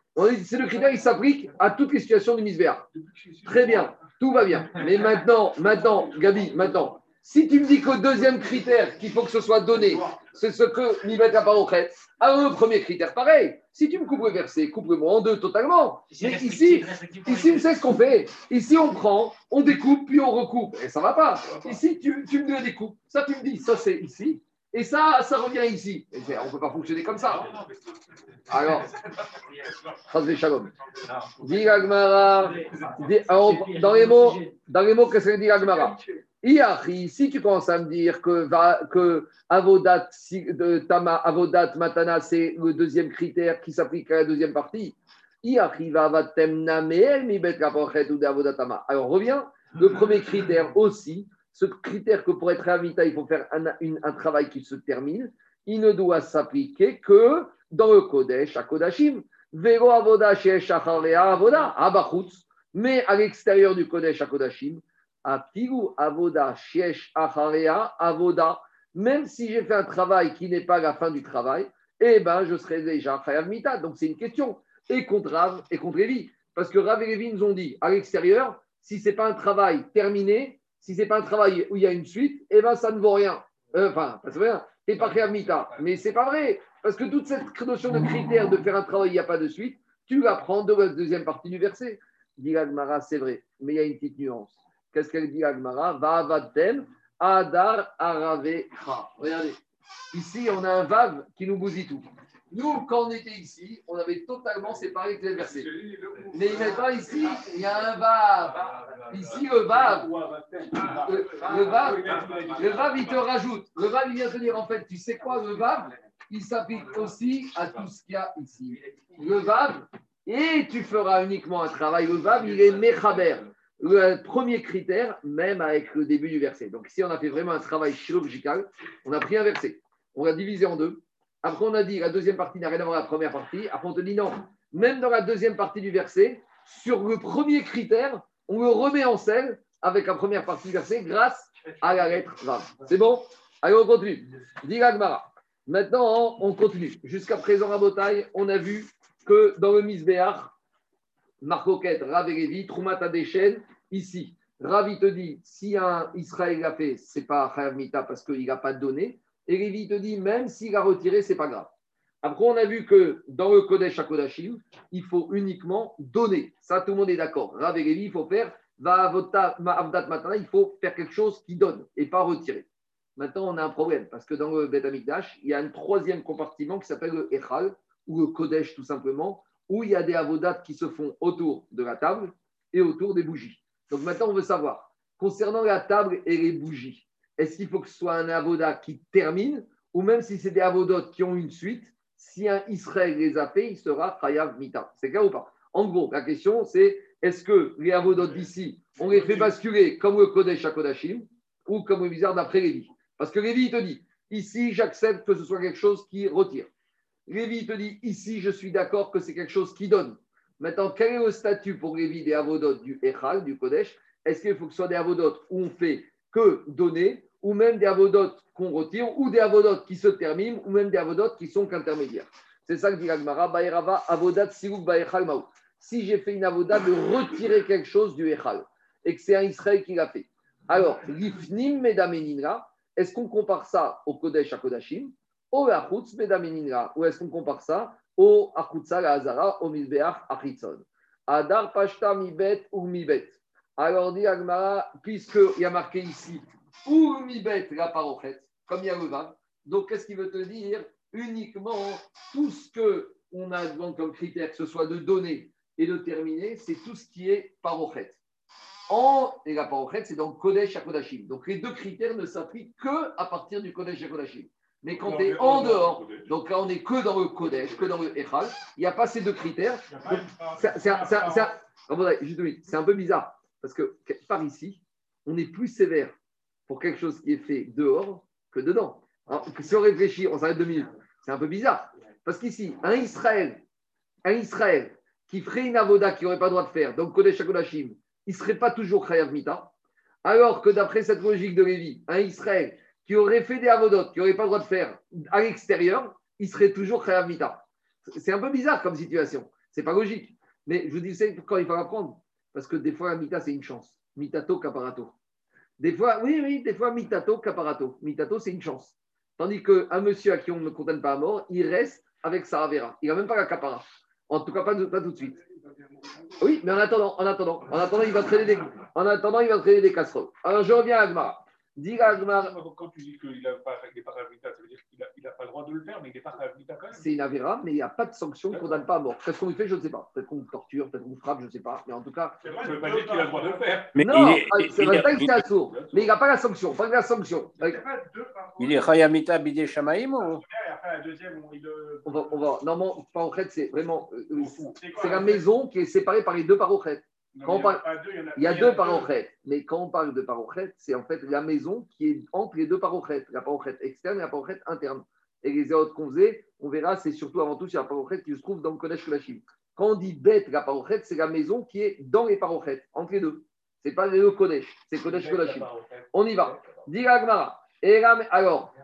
C'est le critère qui s'applique à toutes les situations du misbéa. Très bien, tout va bien. Mais maintenant, maintenant, Gabi, maintenant, si tu me dis qu'au deuxième critère qu'il faut que ce soit donné, c'est ce que Mimet a pas alors le premier critère, pareil. Si tu me coupes le verset, coupe-le-moi en deux totalement. Mais ici, ici, on sait ce qu'on fait. Ici, on prend, on découpe, puis on recoupe. Et ça ne va pas. Ici, tu, tu me découpes. Ça, tu me dis, ça c'est ici. Et ça, ça revient ici. on ne peut pas fonctionner comme ça. Alors, Shalom. Dis Agmara. Dans les mots, dans les mots, qu'est-ce que dit Agmara? Si tu commences à me dire que, que avodat, tama, avodat matana, c'est le deuxième critère qui s'applique à la deuxième partie, alors reviens, le premier critère aussi, ce critère que pour être Amita, il faut faire un, un, travail qui se termine, il ne doit s'appliquer que dans le Kodesh, à Kodashim. Vero avoda avoda, Mais à l'extérieur du Kodesh, à Kodashim, Apigu avoda shesh acharea avoda. Même si j'ai fait un travail qui n'est pas la fin du travail, eh ben, je serai déjà chayav mita. Donc c'est une question. Et contre Rav et contre Lévi. Parce que Rav et Lévi nous ont dit, à l'extérieur, si ce n'est pas un travail terminé, si ce n'est pas un travail où il y a une suite, eh ben, ça ne vaut rien. Euh, enfin, ça ne rien. Tu pas chayav mita. Mais c'est pas vrai. Parce que toute cette notion de critère de faire un travail, il n'y a pas de suite, tu l'apprends de la deuxième partie du verset. Dit c'est vrai. Mais il y a une petite nuance. Qu'est-ce qu'elle dit Agmara? Va vatem adar aravecha. Regardez, ici on a un vav qui nous bousille tout. Nous, quand on était ici, on avait totalement séparé les versets. Mais maintenant, ici, il y a un vav. Ici, le vav, le, vav, le vav, il te rajoute. Le vav, il vient te dire, en fait, tu sais quoi, le vav, il s'applique aussi à tout ce qu'il y a ici. Le vav, et tu feras uniquement un travail. Le vav, il est mechaber le premier critère, même avec le début du verset. Donc ici, on a fait vraiment un travail chirurgical. On a pris un verset, on l'a divisé en deux. Après, on a dit la deuxième partie n'a rien à voir avec la première partie. Après, on te dit non, même dans la deuxième partie du verset, sur le premier critère, on le remet en scène avec la première partie du verset grâce à la lettre Vav. C'est bon? Allez, on continue. Dit Maintenant, on continue. Jusqu'à présent, à Botaï, on a vu que dans le Misbéach, Marcoquette, Rav et Lévi, Troumata Dechen, ici, Ravi te dit, si un Israël l'a fait, c'est pas Chayav Mita parce qu'il n'a pas donné. Et Lévi te dit, même s'il a retiré, c'est pas grave. Après, on a vu que dans le Kodesh HaKodashim, il faut uniquement donner. Ça, tout le monde est d'accord. Rav et Lévi, il faut faire, va avdat matana, il faut faire quelque chose qui donne et pas retirer. Maintenant, on a un problème parce que dans le Bet Amikdash, il y a un troisième compartiment qui s'appelle le Echal ou le Kodesh tout simplement, où il y a des avodat qui se font autour de la table et autour des bougies. Donc maintenant, on veut savoir, concernant la table et les bougies, est-ce qu'il faut que ce soit un avodat qui termine ou même si c'est des avodotes qui ont une suite, si un Israël les a fait, il sera Chayav Mita. C'est clair ou pas? En gros, la question c'est est-ce que les avodotes d'ici, on les fait basculer comme le Kodesh à Kodashim ou comme le bizarre d'après Lévi? Parce que Lévi, il te dit ici, j'accepte que ce soit quelque chose qui retire. Lévi te dit ici, je suis d'accord que c'est quelque chose qui donne. Maintenant, quel est le statut pour Lévi des avodotes du Echal, du Kodesh? Est-ce qu'il faut que ce soit des avodotes où on fait que donner, ou même des avodotes qu'on retire, ou des avodotes qui se terminent, ou même des avodotes qui sont qu'intermédiaires? C'est ça que dit l'Agmara, Baerava, avodat sirouk baechal maou. Si j'ai fait une avoda de retirer quelque chose du Echal, et que c'est un Israël qui l'a fait. Alors, l'ifnim medameninra, est-ce qu'on compare ça au Kodesh à Kodashim, au Achutz medameninra, ou est-ce qu'on compare ça? Au Achutza la Hazara, au Mizbeach Achitzon Adar Pashta Mibet ou Mibet. Alors, dit Agmara, puisqu'il y a marqué ici ou Mibet la parochet, comme il y a le va, donc qu'est-ce qu'il veut te dire? Uniquement tout ce que on a comme critère, que ce soit de donner et de terminer, c'est tout ce qui est parochet. En, et la parochet, c'est dans Kodesh à. Donc les deux critères ne s'appliquent que à partir du Kodesh à. Mais quand tu es en dehors, donc là on n'est que dans le Kodesh, que dans le Echal, il n'y a pas ces deux critères. C'est un peu bizarre, parce que par ici, on est plus sévère pour quelque chose qui est fait dehors que dedans. Alors, si on réfléchit, on s'arrête deux minutes. C'est un peu bizarre. Parce qu'ici, un Israël, un Israël qui ferait une avoda qu'il n'aurait pas le droit de faire, donc Kodesh Kodashim, il ne serait pas toujours Chayav Mita. Alors que d'après cette logique de Lévi, un Israël qui aurait fait des avodotes, qui n'aurait pas le droit de faire à l'extérieur, il serait toujours Chayav Mita. C'est un peu bizarre comme situation. C'est pas logique. Mais je vous dis, c'est pourquoi il faut apprendre? Parce que des fois, Mita, c'est une chance. Mitato, caparato. Des fois, oui, oui, des fois, Mitato, caparato. Mitato, c'est une chance. Tandis qu'un monsieur à qui on ne condamne pas à mort, il reste avec sa Avera. Il n'a même pas la capara. En tout cas, pas, pas tout de suite. Oui, mais en attendant, en attendant, en attendant, il va traîner des, en attendant, il va traîner des casseroles. Alors, je reviens à Agmara. Quand tu dis qu'il n'est pas Ravita, ça veut dire qu'il n'a pas le droit de le faire, mais il n'est pas Ravita quand même. C'est une avéra, mais il n'y a pas de sanction qu'on ne donne pas à mort. Qu'est-ce qu'on lui fait Je ne sais pas. Peut-être qu'on le torture, peut-être qu'on le frappe, je ne sais pas. Mais en tout cas. C'est vrai, ça ne veut pas dire qu'il a le droit de le faire. Mais non, c'est vrai pas qu'il est sourd. Mais il n'a pas la sanction. Pas la sanction. Il est Chayamita Bidé Shamaïm ou? On va, on va, normalement, parochet, c'est vraiment. Euh, c'est la maison qui est séparée par les deux parochettes. Quand on parle, il y a deux parochettes, mais quand on parle de parochettes, c'est en fait la maison qui est entre les deux parochettes, la parochette externe et la parochette interne. Et les autres qu'on faisait, on verra, c'est surtout avant tout sur la parochette qui se trouve dans le Kodesh Kulashim. Quand on dit bête, la parochette, c'est la maison qui est dans les parochettes, entre les deux. C'est pas le Kodesh, c'est Kodesh Kulashim. On y va. Dis Agmara. Alors,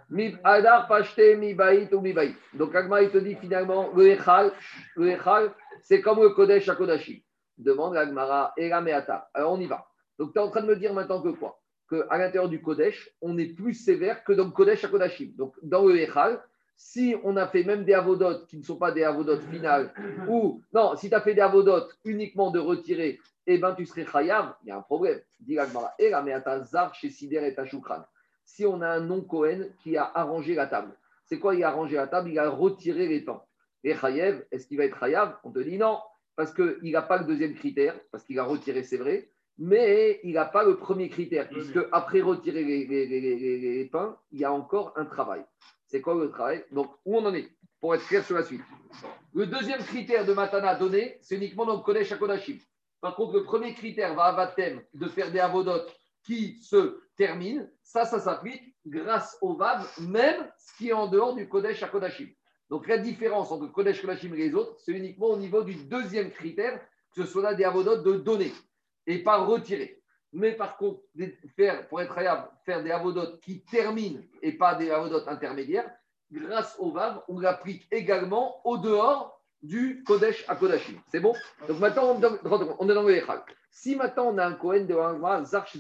Adar Pashte mi ou mi Donc Agmara, il te dit finalement, le Echal, le Echal, c'est comme le Kodesh à Kodashim. Demande la Meata. Alors on y va. Donc tu es en train de me dire maintenant que quoi? Qu'à l'intérieur du Kodesh, on est plus sévère que dans le Kodesh à Kodashim. Donc dans le Echal, si on a fait même des avodotes qui ne sont pas des avodotes finales, ou non, si tu as fait des avodotes uniquement de retirer, eh bien tu serais chayav, il y a un problème. Dit l'Agmara. Et la Meata Zar chez Sider et Tachukran. Si on a un non Cohen qui a arrangé la table, c'est quoi Il a arrangé la table, il a retiré les temps. Et chayav, est-ce qu'il va être chayav? On te dit non parce qu'il n'a pas le deuxième critère, parce qu'il a retiré, c'est vrai, mais il n'a pas le premier critère, puisque après retirer les, pains, il y a encore un travail. C'est quoi le travail? Donc, où on en est Pour être clair sur la suite. Le deuxième critère de Matana donné, c'est uniquement dans le Kodesh Kodashim. Par contre, le premier critère va à thème de faire des avodotes qui se terminent. Ça, ça s'applique grâce au VAV, même ce qui est en dehors du Kodesh Kodashim. Donc la différence entre Kodesh Kodashim et les autres, c'est uniquement au niveau du deuxième critère, que ce soit là des avodotes de donner et pas retirer. Mais par contre, faire, pour être réel, faire des avodotes qui terminent et pas des avodotes intermédiaires, grâce au VAV, on l'applique également au dehors du Kodesh à Kodashim. C'est bon? Donc maintenant, on est dans le Si maintenant on a un Kohen de Zarch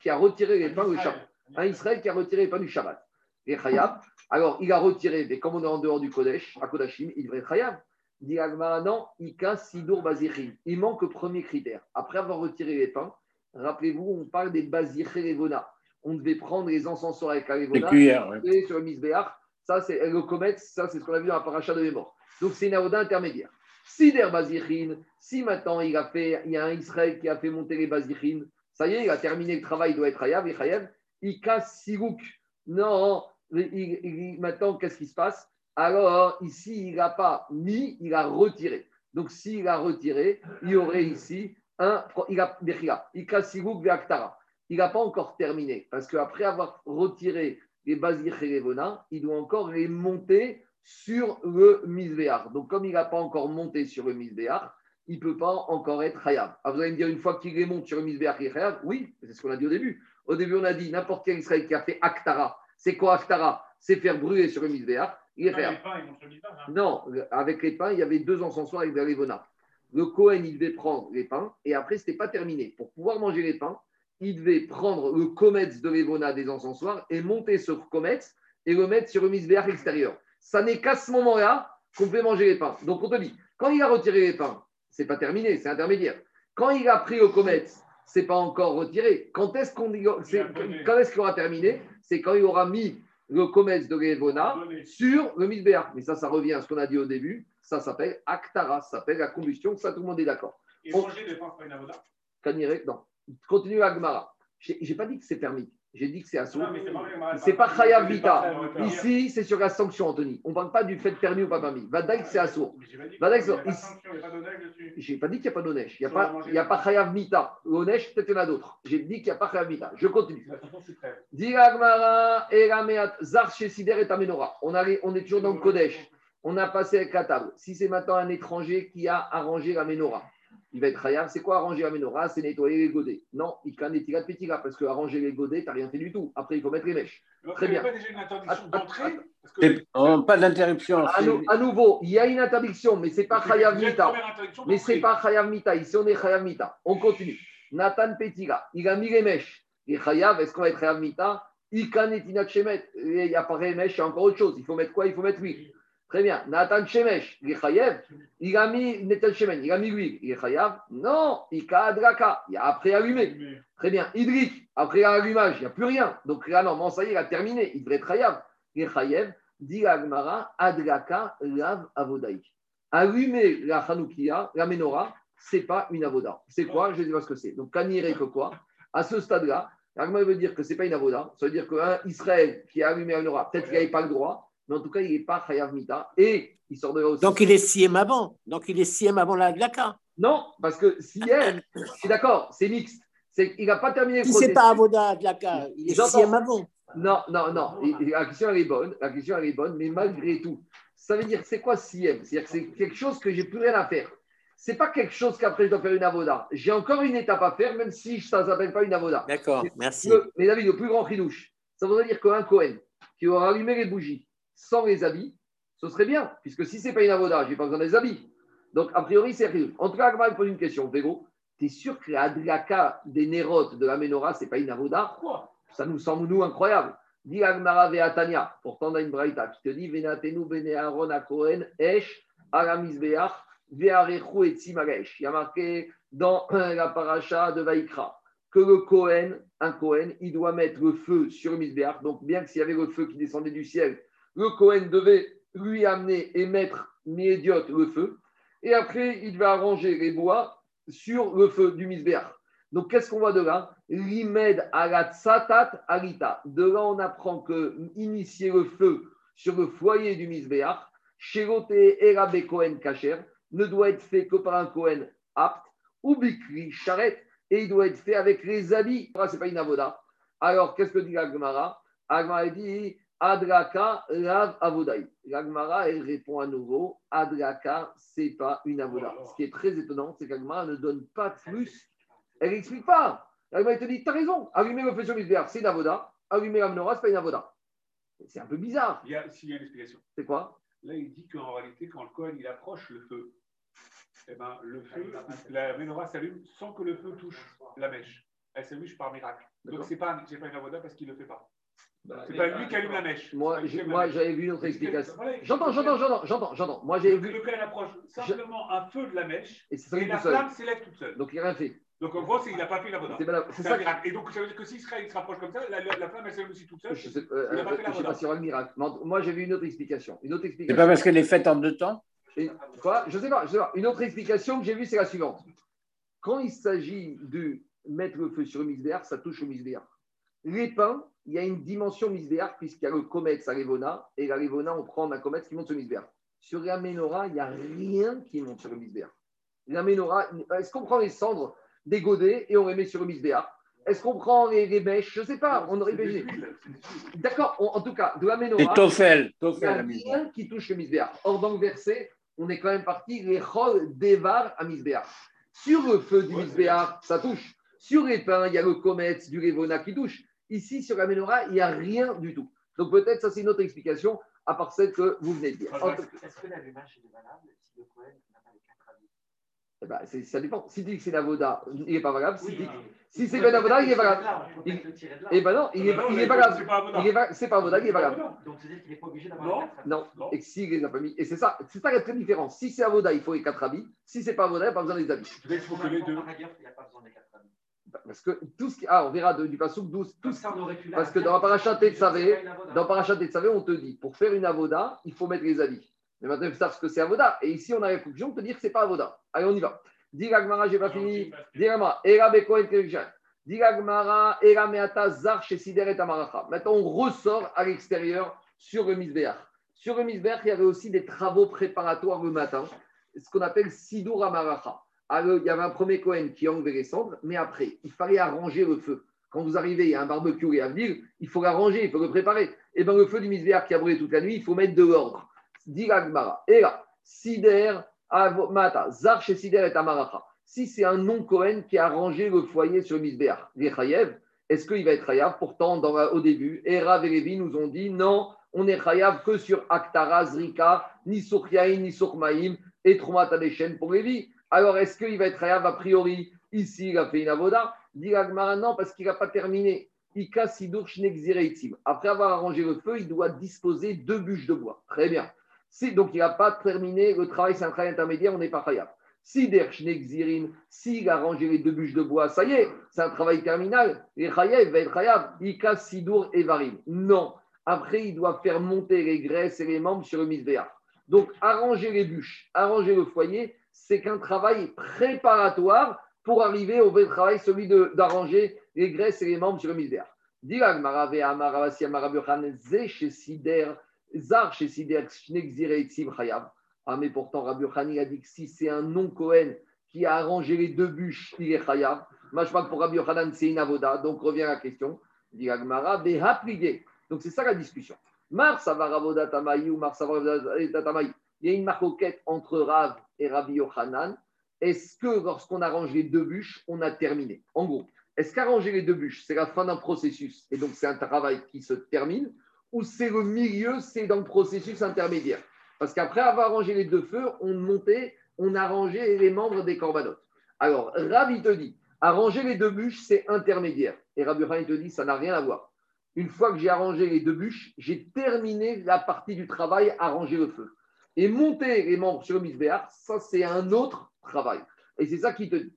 qui a retiré les pains du Shabbat, un Israël qui a retiré les pains du Shabbat, et Chayab, alors il a retiré, mais comme on est en dehors du Kodesh, à Kodashim, il devrait être Chayab. Dit non, Sidur Bazichim. Il manque le premier critère. Après avoir retiré les pains, rappelez-vous, on parle des Bazichim On devait prendre les encenseurs avec la Levona, sur le Misbéach. Ça, c'est le Komet, ça, c'est ce qu'on a vu dans la paracha de mémoire. Donc, c'est une aoda intermédiaire. Si der si maintenant il, a fait, il y a un Israël qui a fait monter les Bazichin, ça y est, il a terminé le travail, il doit être Hayav, et Hayav, il casse Sirouk. Non, maintenant, qu'est-ce qui se passe? Alors ici, il n'a pas mis, il a retiré. Donc s'il a retiré, il y aurait ici un. Il a Il n'a pas encore terminé. Parce qu'après avoir retiré les les il doit encore les monter sur le Misbéar. Donc comme il n'a pas encore monté sur le Misbéar, il ne peut pas encore être Hayab. Ah, vous allez me dire une fois qu'il les monte sur le Misbéar, il est Hayab Oui, c'est ce qu'on a dit au début. Au début, on a dit n'importe quel Israël qui a fait Aktara. C'est quoi Aktara C'est faire brûler sur le Misbéar il est hein. Non, avec les pains, il y avait deux encensoirs avec des Levona. Le Cohen, il devait prendre les pains et après, ce n'était pas terminé. Pour pouvoir manger les pains, il devait prendre le comète de Levona des encensoirs et monter sur comète et le mettre sur le misbéach extérieur. Ça n'est qu'à ce moment-là qu'on peut manger les pains. Donc on te dit, quand il a retiré les pains, c'est pas terminé, c'est intermédiaire. Quand il a pris le comète, c'est pas encore retiré. Quand est-ce qu'on quand est-ce qu'il aura terminé? C'est quand il aura mis le commerce de Révona sur le Misbéach. Mais ça, ça revient à ce qu'on a dit au début. Ça s'appelle Aktara, ça s'appelle la combustion. Ça, tout le monde est d'accord. Et manger des pains, pas une avoda Non. Continue Agmara. Je n'ai pas dit que c'est permis. J'ai dit que c'est assaut. C'est pas Chayav Vita. Ici, c'est sur la sanction, Anthony. On ne parle pas du fait permis ou pas permis. Vadaïk, c'est assaut. J'ai pas dit qu'il n'y a pas d'Onesh. Il n'y a pas, Chayav Mita. L'Onesh, peut-être qu'il y en a d'autres. J'ai dit qu'il n'y a pas Chayav Mita. Je continue. On, on est toujours dans le Kodesh. On a passé avec la table. Si c'est maintenant un étranger qui a arrangé la Menorah il va être khayab. C'est quoi arranger la menorah? C'est nettoyer les godets. Non, il can des petits parce que arranger les godets, tu n'as rien fait du tout. Après, il faut mettre les mèches. Très bien. Il n'y a pas déjà une interdiction d'entrée? que... Pas d'interruption. À, nouveau, il y a une interdiction, mais ce n'est pas khayab mita. Mais ce n'est pas khayab mita. Ici, on est khayab mita. On continue. Nathan Petila, il a mis les mèches. Et khayab, est-ce qu'on va être khayab mita? Il n'y a pas les mèches, il y a encore autre chose. Il faut mettre quoi? Il faut mettre l'huile. Très bien. Nathan Shemesh, il. Il a mis Nathan Shemen, il a mis l'huile. Il. Non, il a Adraka. Il a après allumé. Très bien. Hydrique, après l'allumage, il n'y a plus rien. Donc là, non, ça y est, il a terminé. Il devrait être chayav. Il. Dit Agmara, Adraka, Lav Avodaïk. Allumer la Hanoukia, la menorah, ce n'est pas une avoda. C'est quoi? Je ne sais pas ce que c'est. Donc, kaniré que quoi? À ce stade-là, Agmara veut dire que ce n'est pas une avoda. Ça veut dire qu'un Israël qui a allumé la menorah, peut-être qu'il n'avait pas le droit mais en tout cas, il n'est pas Chayav Mita. Et il sort de là aussi. Donc il est Siem avant. Donc il est Siem avant la Glaka. Non, parce que Siem, je suis d'accord, c'est mixte. il n'a pas terminé Si c'est pas Avoda Glaka, il est Siem avant. Non, non, non. La question, elle est bonne. La question, elle est bonne, mais malgré tout, ça veut dire c'est quoi Siem C'est-à-dire que c'est quelque chose que j'ai plus rien à faire. C'est pas quelque chose qu'après je dois faire une avoda. J'ai encore une étape à faire, même si ça ne s'appelle pas une avoda. D'accord, merci. mais David, le plus grand ridouche, ça voudrait dire qu'un Cohen qui aura allumé les bougies, sans les habits, ce serait bien, puisque si ce n'est pas une avoda, je n'ai pas besoin des habits. Donc, a priori, c'est rien. En tout cas, Agma pose une question. Végo, tu es sûr que la des Nérotes de la Ménorah, ce n'est pas une avoda? Ça nous semble, nous, incroyable. Dit Agmara Veatania. Pourtant, on a une braïta qui te dit Venatenu Bene Aaron Esh, Beach, Vearechu et. Il y a marqué dans la paracha de Vaikra que le Kohen, un Kohen, il doit mettre le feu sur le Misbéach. Donc, bien que s'il y avait le feu qui descendait du ciel, le Cohen devait lui amener et mettre médiot le feu. Et après, il devait arranger les bois sur le feu du misbéach. Donc, qu'est-ce qu'on voit de là? L'imed alat satat alita. De là, on apprend que initier le feu sur le foyer du misbéach, sherote erabe Cohen kacher, ne doit être fait que par un Cohen apte, ou bikri, charrette, et il doit être fait avec les habits. Ce n'est pas une avoda. Alors, qu'est-ce que dit Agmara? Agmara dit Adraka, Rav Avodaï. L'Agmara, elle répond à nouveau Adraka, c'est pas une avoda. Ce qui est très étonnant, c'est qu'Agmara ne donne pas plus. Elle n'explique pas. L'Agmara te dit Tu as raison, allumer le feu sur c'est une avoda. Allumer la menorah, c'est pas une avoda. C'est un peu bizarre. Il y a, s'il y a une explication. C'est quoi? Là, il dit qu'en réalité, quand le Cohen il approche le feu, eh ben, le feu, la menorah s'allume sans que le feu touche la mèche. Elle s'allume par miracle. Donc, D'accord. c'est pas, c'est pas une avoda parce qu'il ne le fait pas. Bah, C'est pas lui qui allume la mèche. Moi, C'est j'ai- j'avais vu une autre explication. J'entends, j'entends, j'entends, j'entends, j'entends. Moi, j'avais Le vu. Cohen approche simplement un feu de la mèche Et c'est la flamme s'élève toute seule. Donc, il n'a rien fait. Donc en gros, c'est- il n'a pas fait la C'est pas- c'est C'est ça un miracle. Et donc ça veut dire que s'il se, il se rapproche comme ça, la, la- la flamme elle s'allume aussi toute seule. Je sais, Il a pas fait la je sais pas y aura le miracle. Moi, j'ai vu une autre explication. Une autre C'est explication. pas parce qu'elle est faite en deux temps quoi? Je sais pas, je sais pas. Une autre explication que j'ai vue, c'est la suivante. Quand il s'agit de mettre le feu sur le misbéar, ça touche au misbéar. Les pains, il y a une dimension misbéar, puisqu'il y a le comète, sa révona, et la révona, on prend un comète qui monte sur le misbéar. Sur la menorah, il n'y a rien qui monte sur le misbéar. La menorah, est-ce qu'on prend les cendres des godets et on les met sur le misbéar Est-ce qu'on prend les, les mèches? Je ne sais pas, on aurait imaginé. D'accord, en tout cas, de la Et menorah. Toffel. Il n'y a rien qui touche le misbéar. Or, dans le verset, on est quand même parti, les chol dévar à misbéar. Sur le feu du Ouais, misbéar, ça touche. Sur les pains, il y a le comète du révona qui touche. Ici, sur la menorah, il n'y a rien du tout. Donc, peut-être, ça, c'est une autre explication, à part celle que vous venez de dire. Est-ce que l'allumage est valable si le Cohen n'a pas les quatre avis? Eh ben, c'est- ça dépend. Si tu dis que c'est une avoda, il n'est pas valable. Si, Oui, mais- si il c'est pas peut-être avoda, il est valable. là, il faut Il- peut-être le tirer de là. Eh ben non, il n'est non, il est valable. C'est pas avoda. Il est pas il valable. Donc, c'est-à-dire qu'il n'est pas obligé Non. d'avoir les quatre avis. Non. Non. Et s'il les a pas mis. Et c'est ça, c'est ça la vraie différence. Si c'est avoda, il faut les quatre habits. Si c'est pas avoda, il n'y a pas besoin des habits. Il faut que les deux. Parce que tout ce qui. Ah, on verra de- du passage 12. Tout ça, on Parce que dans la paracha c'est pas Tetzavé, une avoda. Dans Parachat on te dit, pour faire une avoda, il faut mettre les habits. Mais maintenant, il faut savoir ce que c'est avoda. Et ici, on a la conclusion de te dire que ce n'est pas avoda. Allez, on y va. Dis Gagmara, j'ai pas fini. Dis Gagmara, Era Beko et Keljan. Dis Gagmara, Era Meata Zar chez Sider et Tamaracha. Maintenant, on ressort à l'extérieur sur le Misbéach. Sur le Misbéach, il y avait aussi des travaux préparatoires le matin, ce qu'on appelle Sidur Amaracha. Alors, il y avait un premier Cohen qui enlevait les cendres, mais après, il fallait arranger le feu. Quand vous arrivez, il y a un barbecue et à venir, il faut l'arranger, il faut le préparer. Et bien, le feu du misbéar qui a brûlé toute la nuit, il faut mettre de l'ordre. Dit. Et là, Sider, Mata, Zar chez Sider et Amaracha. Si c'est un non-Cohen qui a arrangé le foyer sur le misbéar, les est-ce qu'il va être Chayav Pourtant, au début, Era et Lévi nous ont dit non, on est Chayav que sur Aktara, Zrika, ni sur ni sur Maïm, et Troumat pour Lévi. Alors, est-ce qu'il va être Chayav a priori Ici, il a fait une avoda? Dit non, parce qu'il n'a pas terminé. Ika Sidur. Après avoir arrangé le feu, il doit disposer deux bûches de bois. Très bien. Si, donc, il n'a pas terminé le travail, c'est un travail intermédiaire, on n'est pas Chayav. Sider Shnekzirim, s'il a arrangé les deux bûches de bois, ça y est, c'est un travail terminal. Et Chayav va être Chayav. Ika Sidur Evarim. Non. Après, il doit faire monter les graisses et les membres sur le misbéar. Donc, arranger les bûches, arranger le foyer, c'est qu'un travail préparatoire pour arriver au vrai travail, celui d'arranger les graisses et les membres sur le Chayav. Ah, mais pourtant, Rabbi a dit que si c'est un non-Cohen qui a arrangé les deux bûches, il est Chayav. Que pour Rabbi Yochanan, c'est une avoda. Donc, revient à la question. Donc, c'est ça la discussion. Mar Savar Avoda Tamaï ou Mar Savar Avoda Tamaï. Il y a une marcoquette entre Rav et Rabbi Yochanan. Est-ce que lorsqu'on arrange les deux bûches, on a terminé? En gros, est-ce qu'arranger les deux bûches, c'est la fin d'un processus et donc c'est un travail qui se termine Ou c'est le milieu, c'est dans le processus intermédiaire? Parce qu'après avoir arrangé les deux feux, on montait, on arrangeait les membres des corbanotes. Alors, Rav, il te dit, arranger les deux bûches, c'est intermédiaire. Et Rabbi Yochanan, te dit, ça n'a rien à voir. Une fois que j'ai arrangé les deux bûches, j'ai terminé la partie du travail, arranger le feu. Et monter les membres sur le misbéar, ça c'est un autre travail. Et c'est ça qui te dit.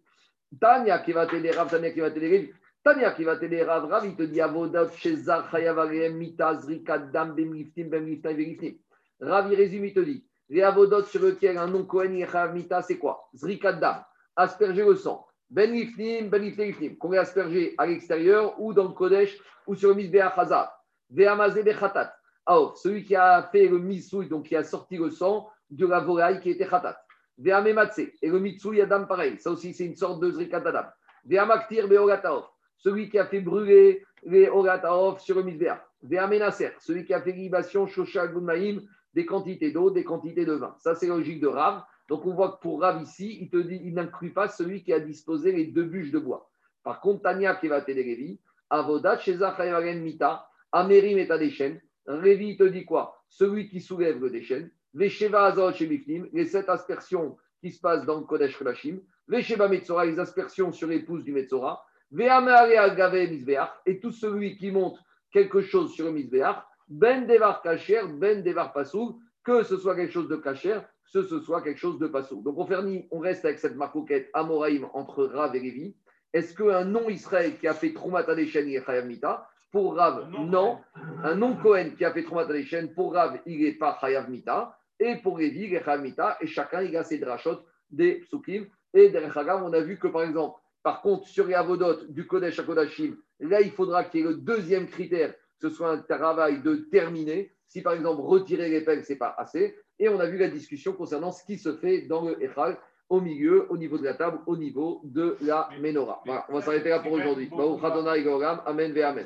Tania qui va t'aider, Rav, Tania qui va t'aider, Tania qui va t'aider, Rav, Rav, il te dit Avodat, Shezar, Chayav, Arem, Mita, Zrika, Dam, Bem, Liftim, Bem, Liftim, Veriftim. Rav, il résume, il te dit les avodot sur lequel un nom Kohen et Chayav Mita, c'est quoi? Zrika, Dam, asperger le sang. Ben Liftim, Ben Liftim, Liftim, qu'on est aspergé à l'extérieur ou dans le Kodesh ou sur le misbéar Chazar. Ve'amazé, Bechatat. Aof, celui qui a fait le misouï, donc qui a sorti le sang de la volaille qui était khatat. Ve'amematse, et le mitsouï adam pareil, ça aussi c'est une sorte de zrikat adam. Ve'amaktir celui qui a fait brûler les orataof sur le misbéa. Ve'amenaser, celui qui a fait libation, Shosha Gumaim, des quantités d'eau, des quantités de vin. Ça, c'est logique de Rav. Donc, on voit que pour Rav ici, il te dit, il n'inclut pas celui qui a disposé les deux bûches de bois. Par contre, Tania qui va Avodat, Sheza Mita, Amerim et Adeshen. Révi te dit quoi? Celui qui soulève le. Vesheva Azot Shebifnim, les sept aspersions qui se passent dans le Kodesh Relashim. Vesheva Metzora, les aspersions sur les pouces du Metzora. Et tout celui qui monte quelque chose sur le Mizbeach. Ben Devar Kacher, Ben Devar que ce soit quelque chose de Kacher, que ce soit quelque chose de Pasoul. Donc on, on reste avec cette marcoquette Amoraïm entre Rav et Révi. Est-ce qu'un nom Israël qui a fait Troumat Adeshen, il est Chayav Mita Pour Rav, non. Un nom Cohen qui a fait Troumat Adeshen, pour Rav, il n'est pas Chayav Mita. Et pour Révi, il est Chayav Mita. Et chacun, il a ses drachot des psukim. Et derrière on a vu que par exemple, par contre, sur les avodot du Kodesh à Kodashim, là, il faudra qu'il y ait le deuxième critère, que ce soit un travail de terminer. Si par exemple, retirer les peines, ce n'est pas assez. Et on a vu la discussion concernant ce qui se fait dans le Echal au milieu, au niveau de la table, au niveau de la menorah. Voilà, on va s'arrêter là pour aujourd'hui. Amen, ve Amen.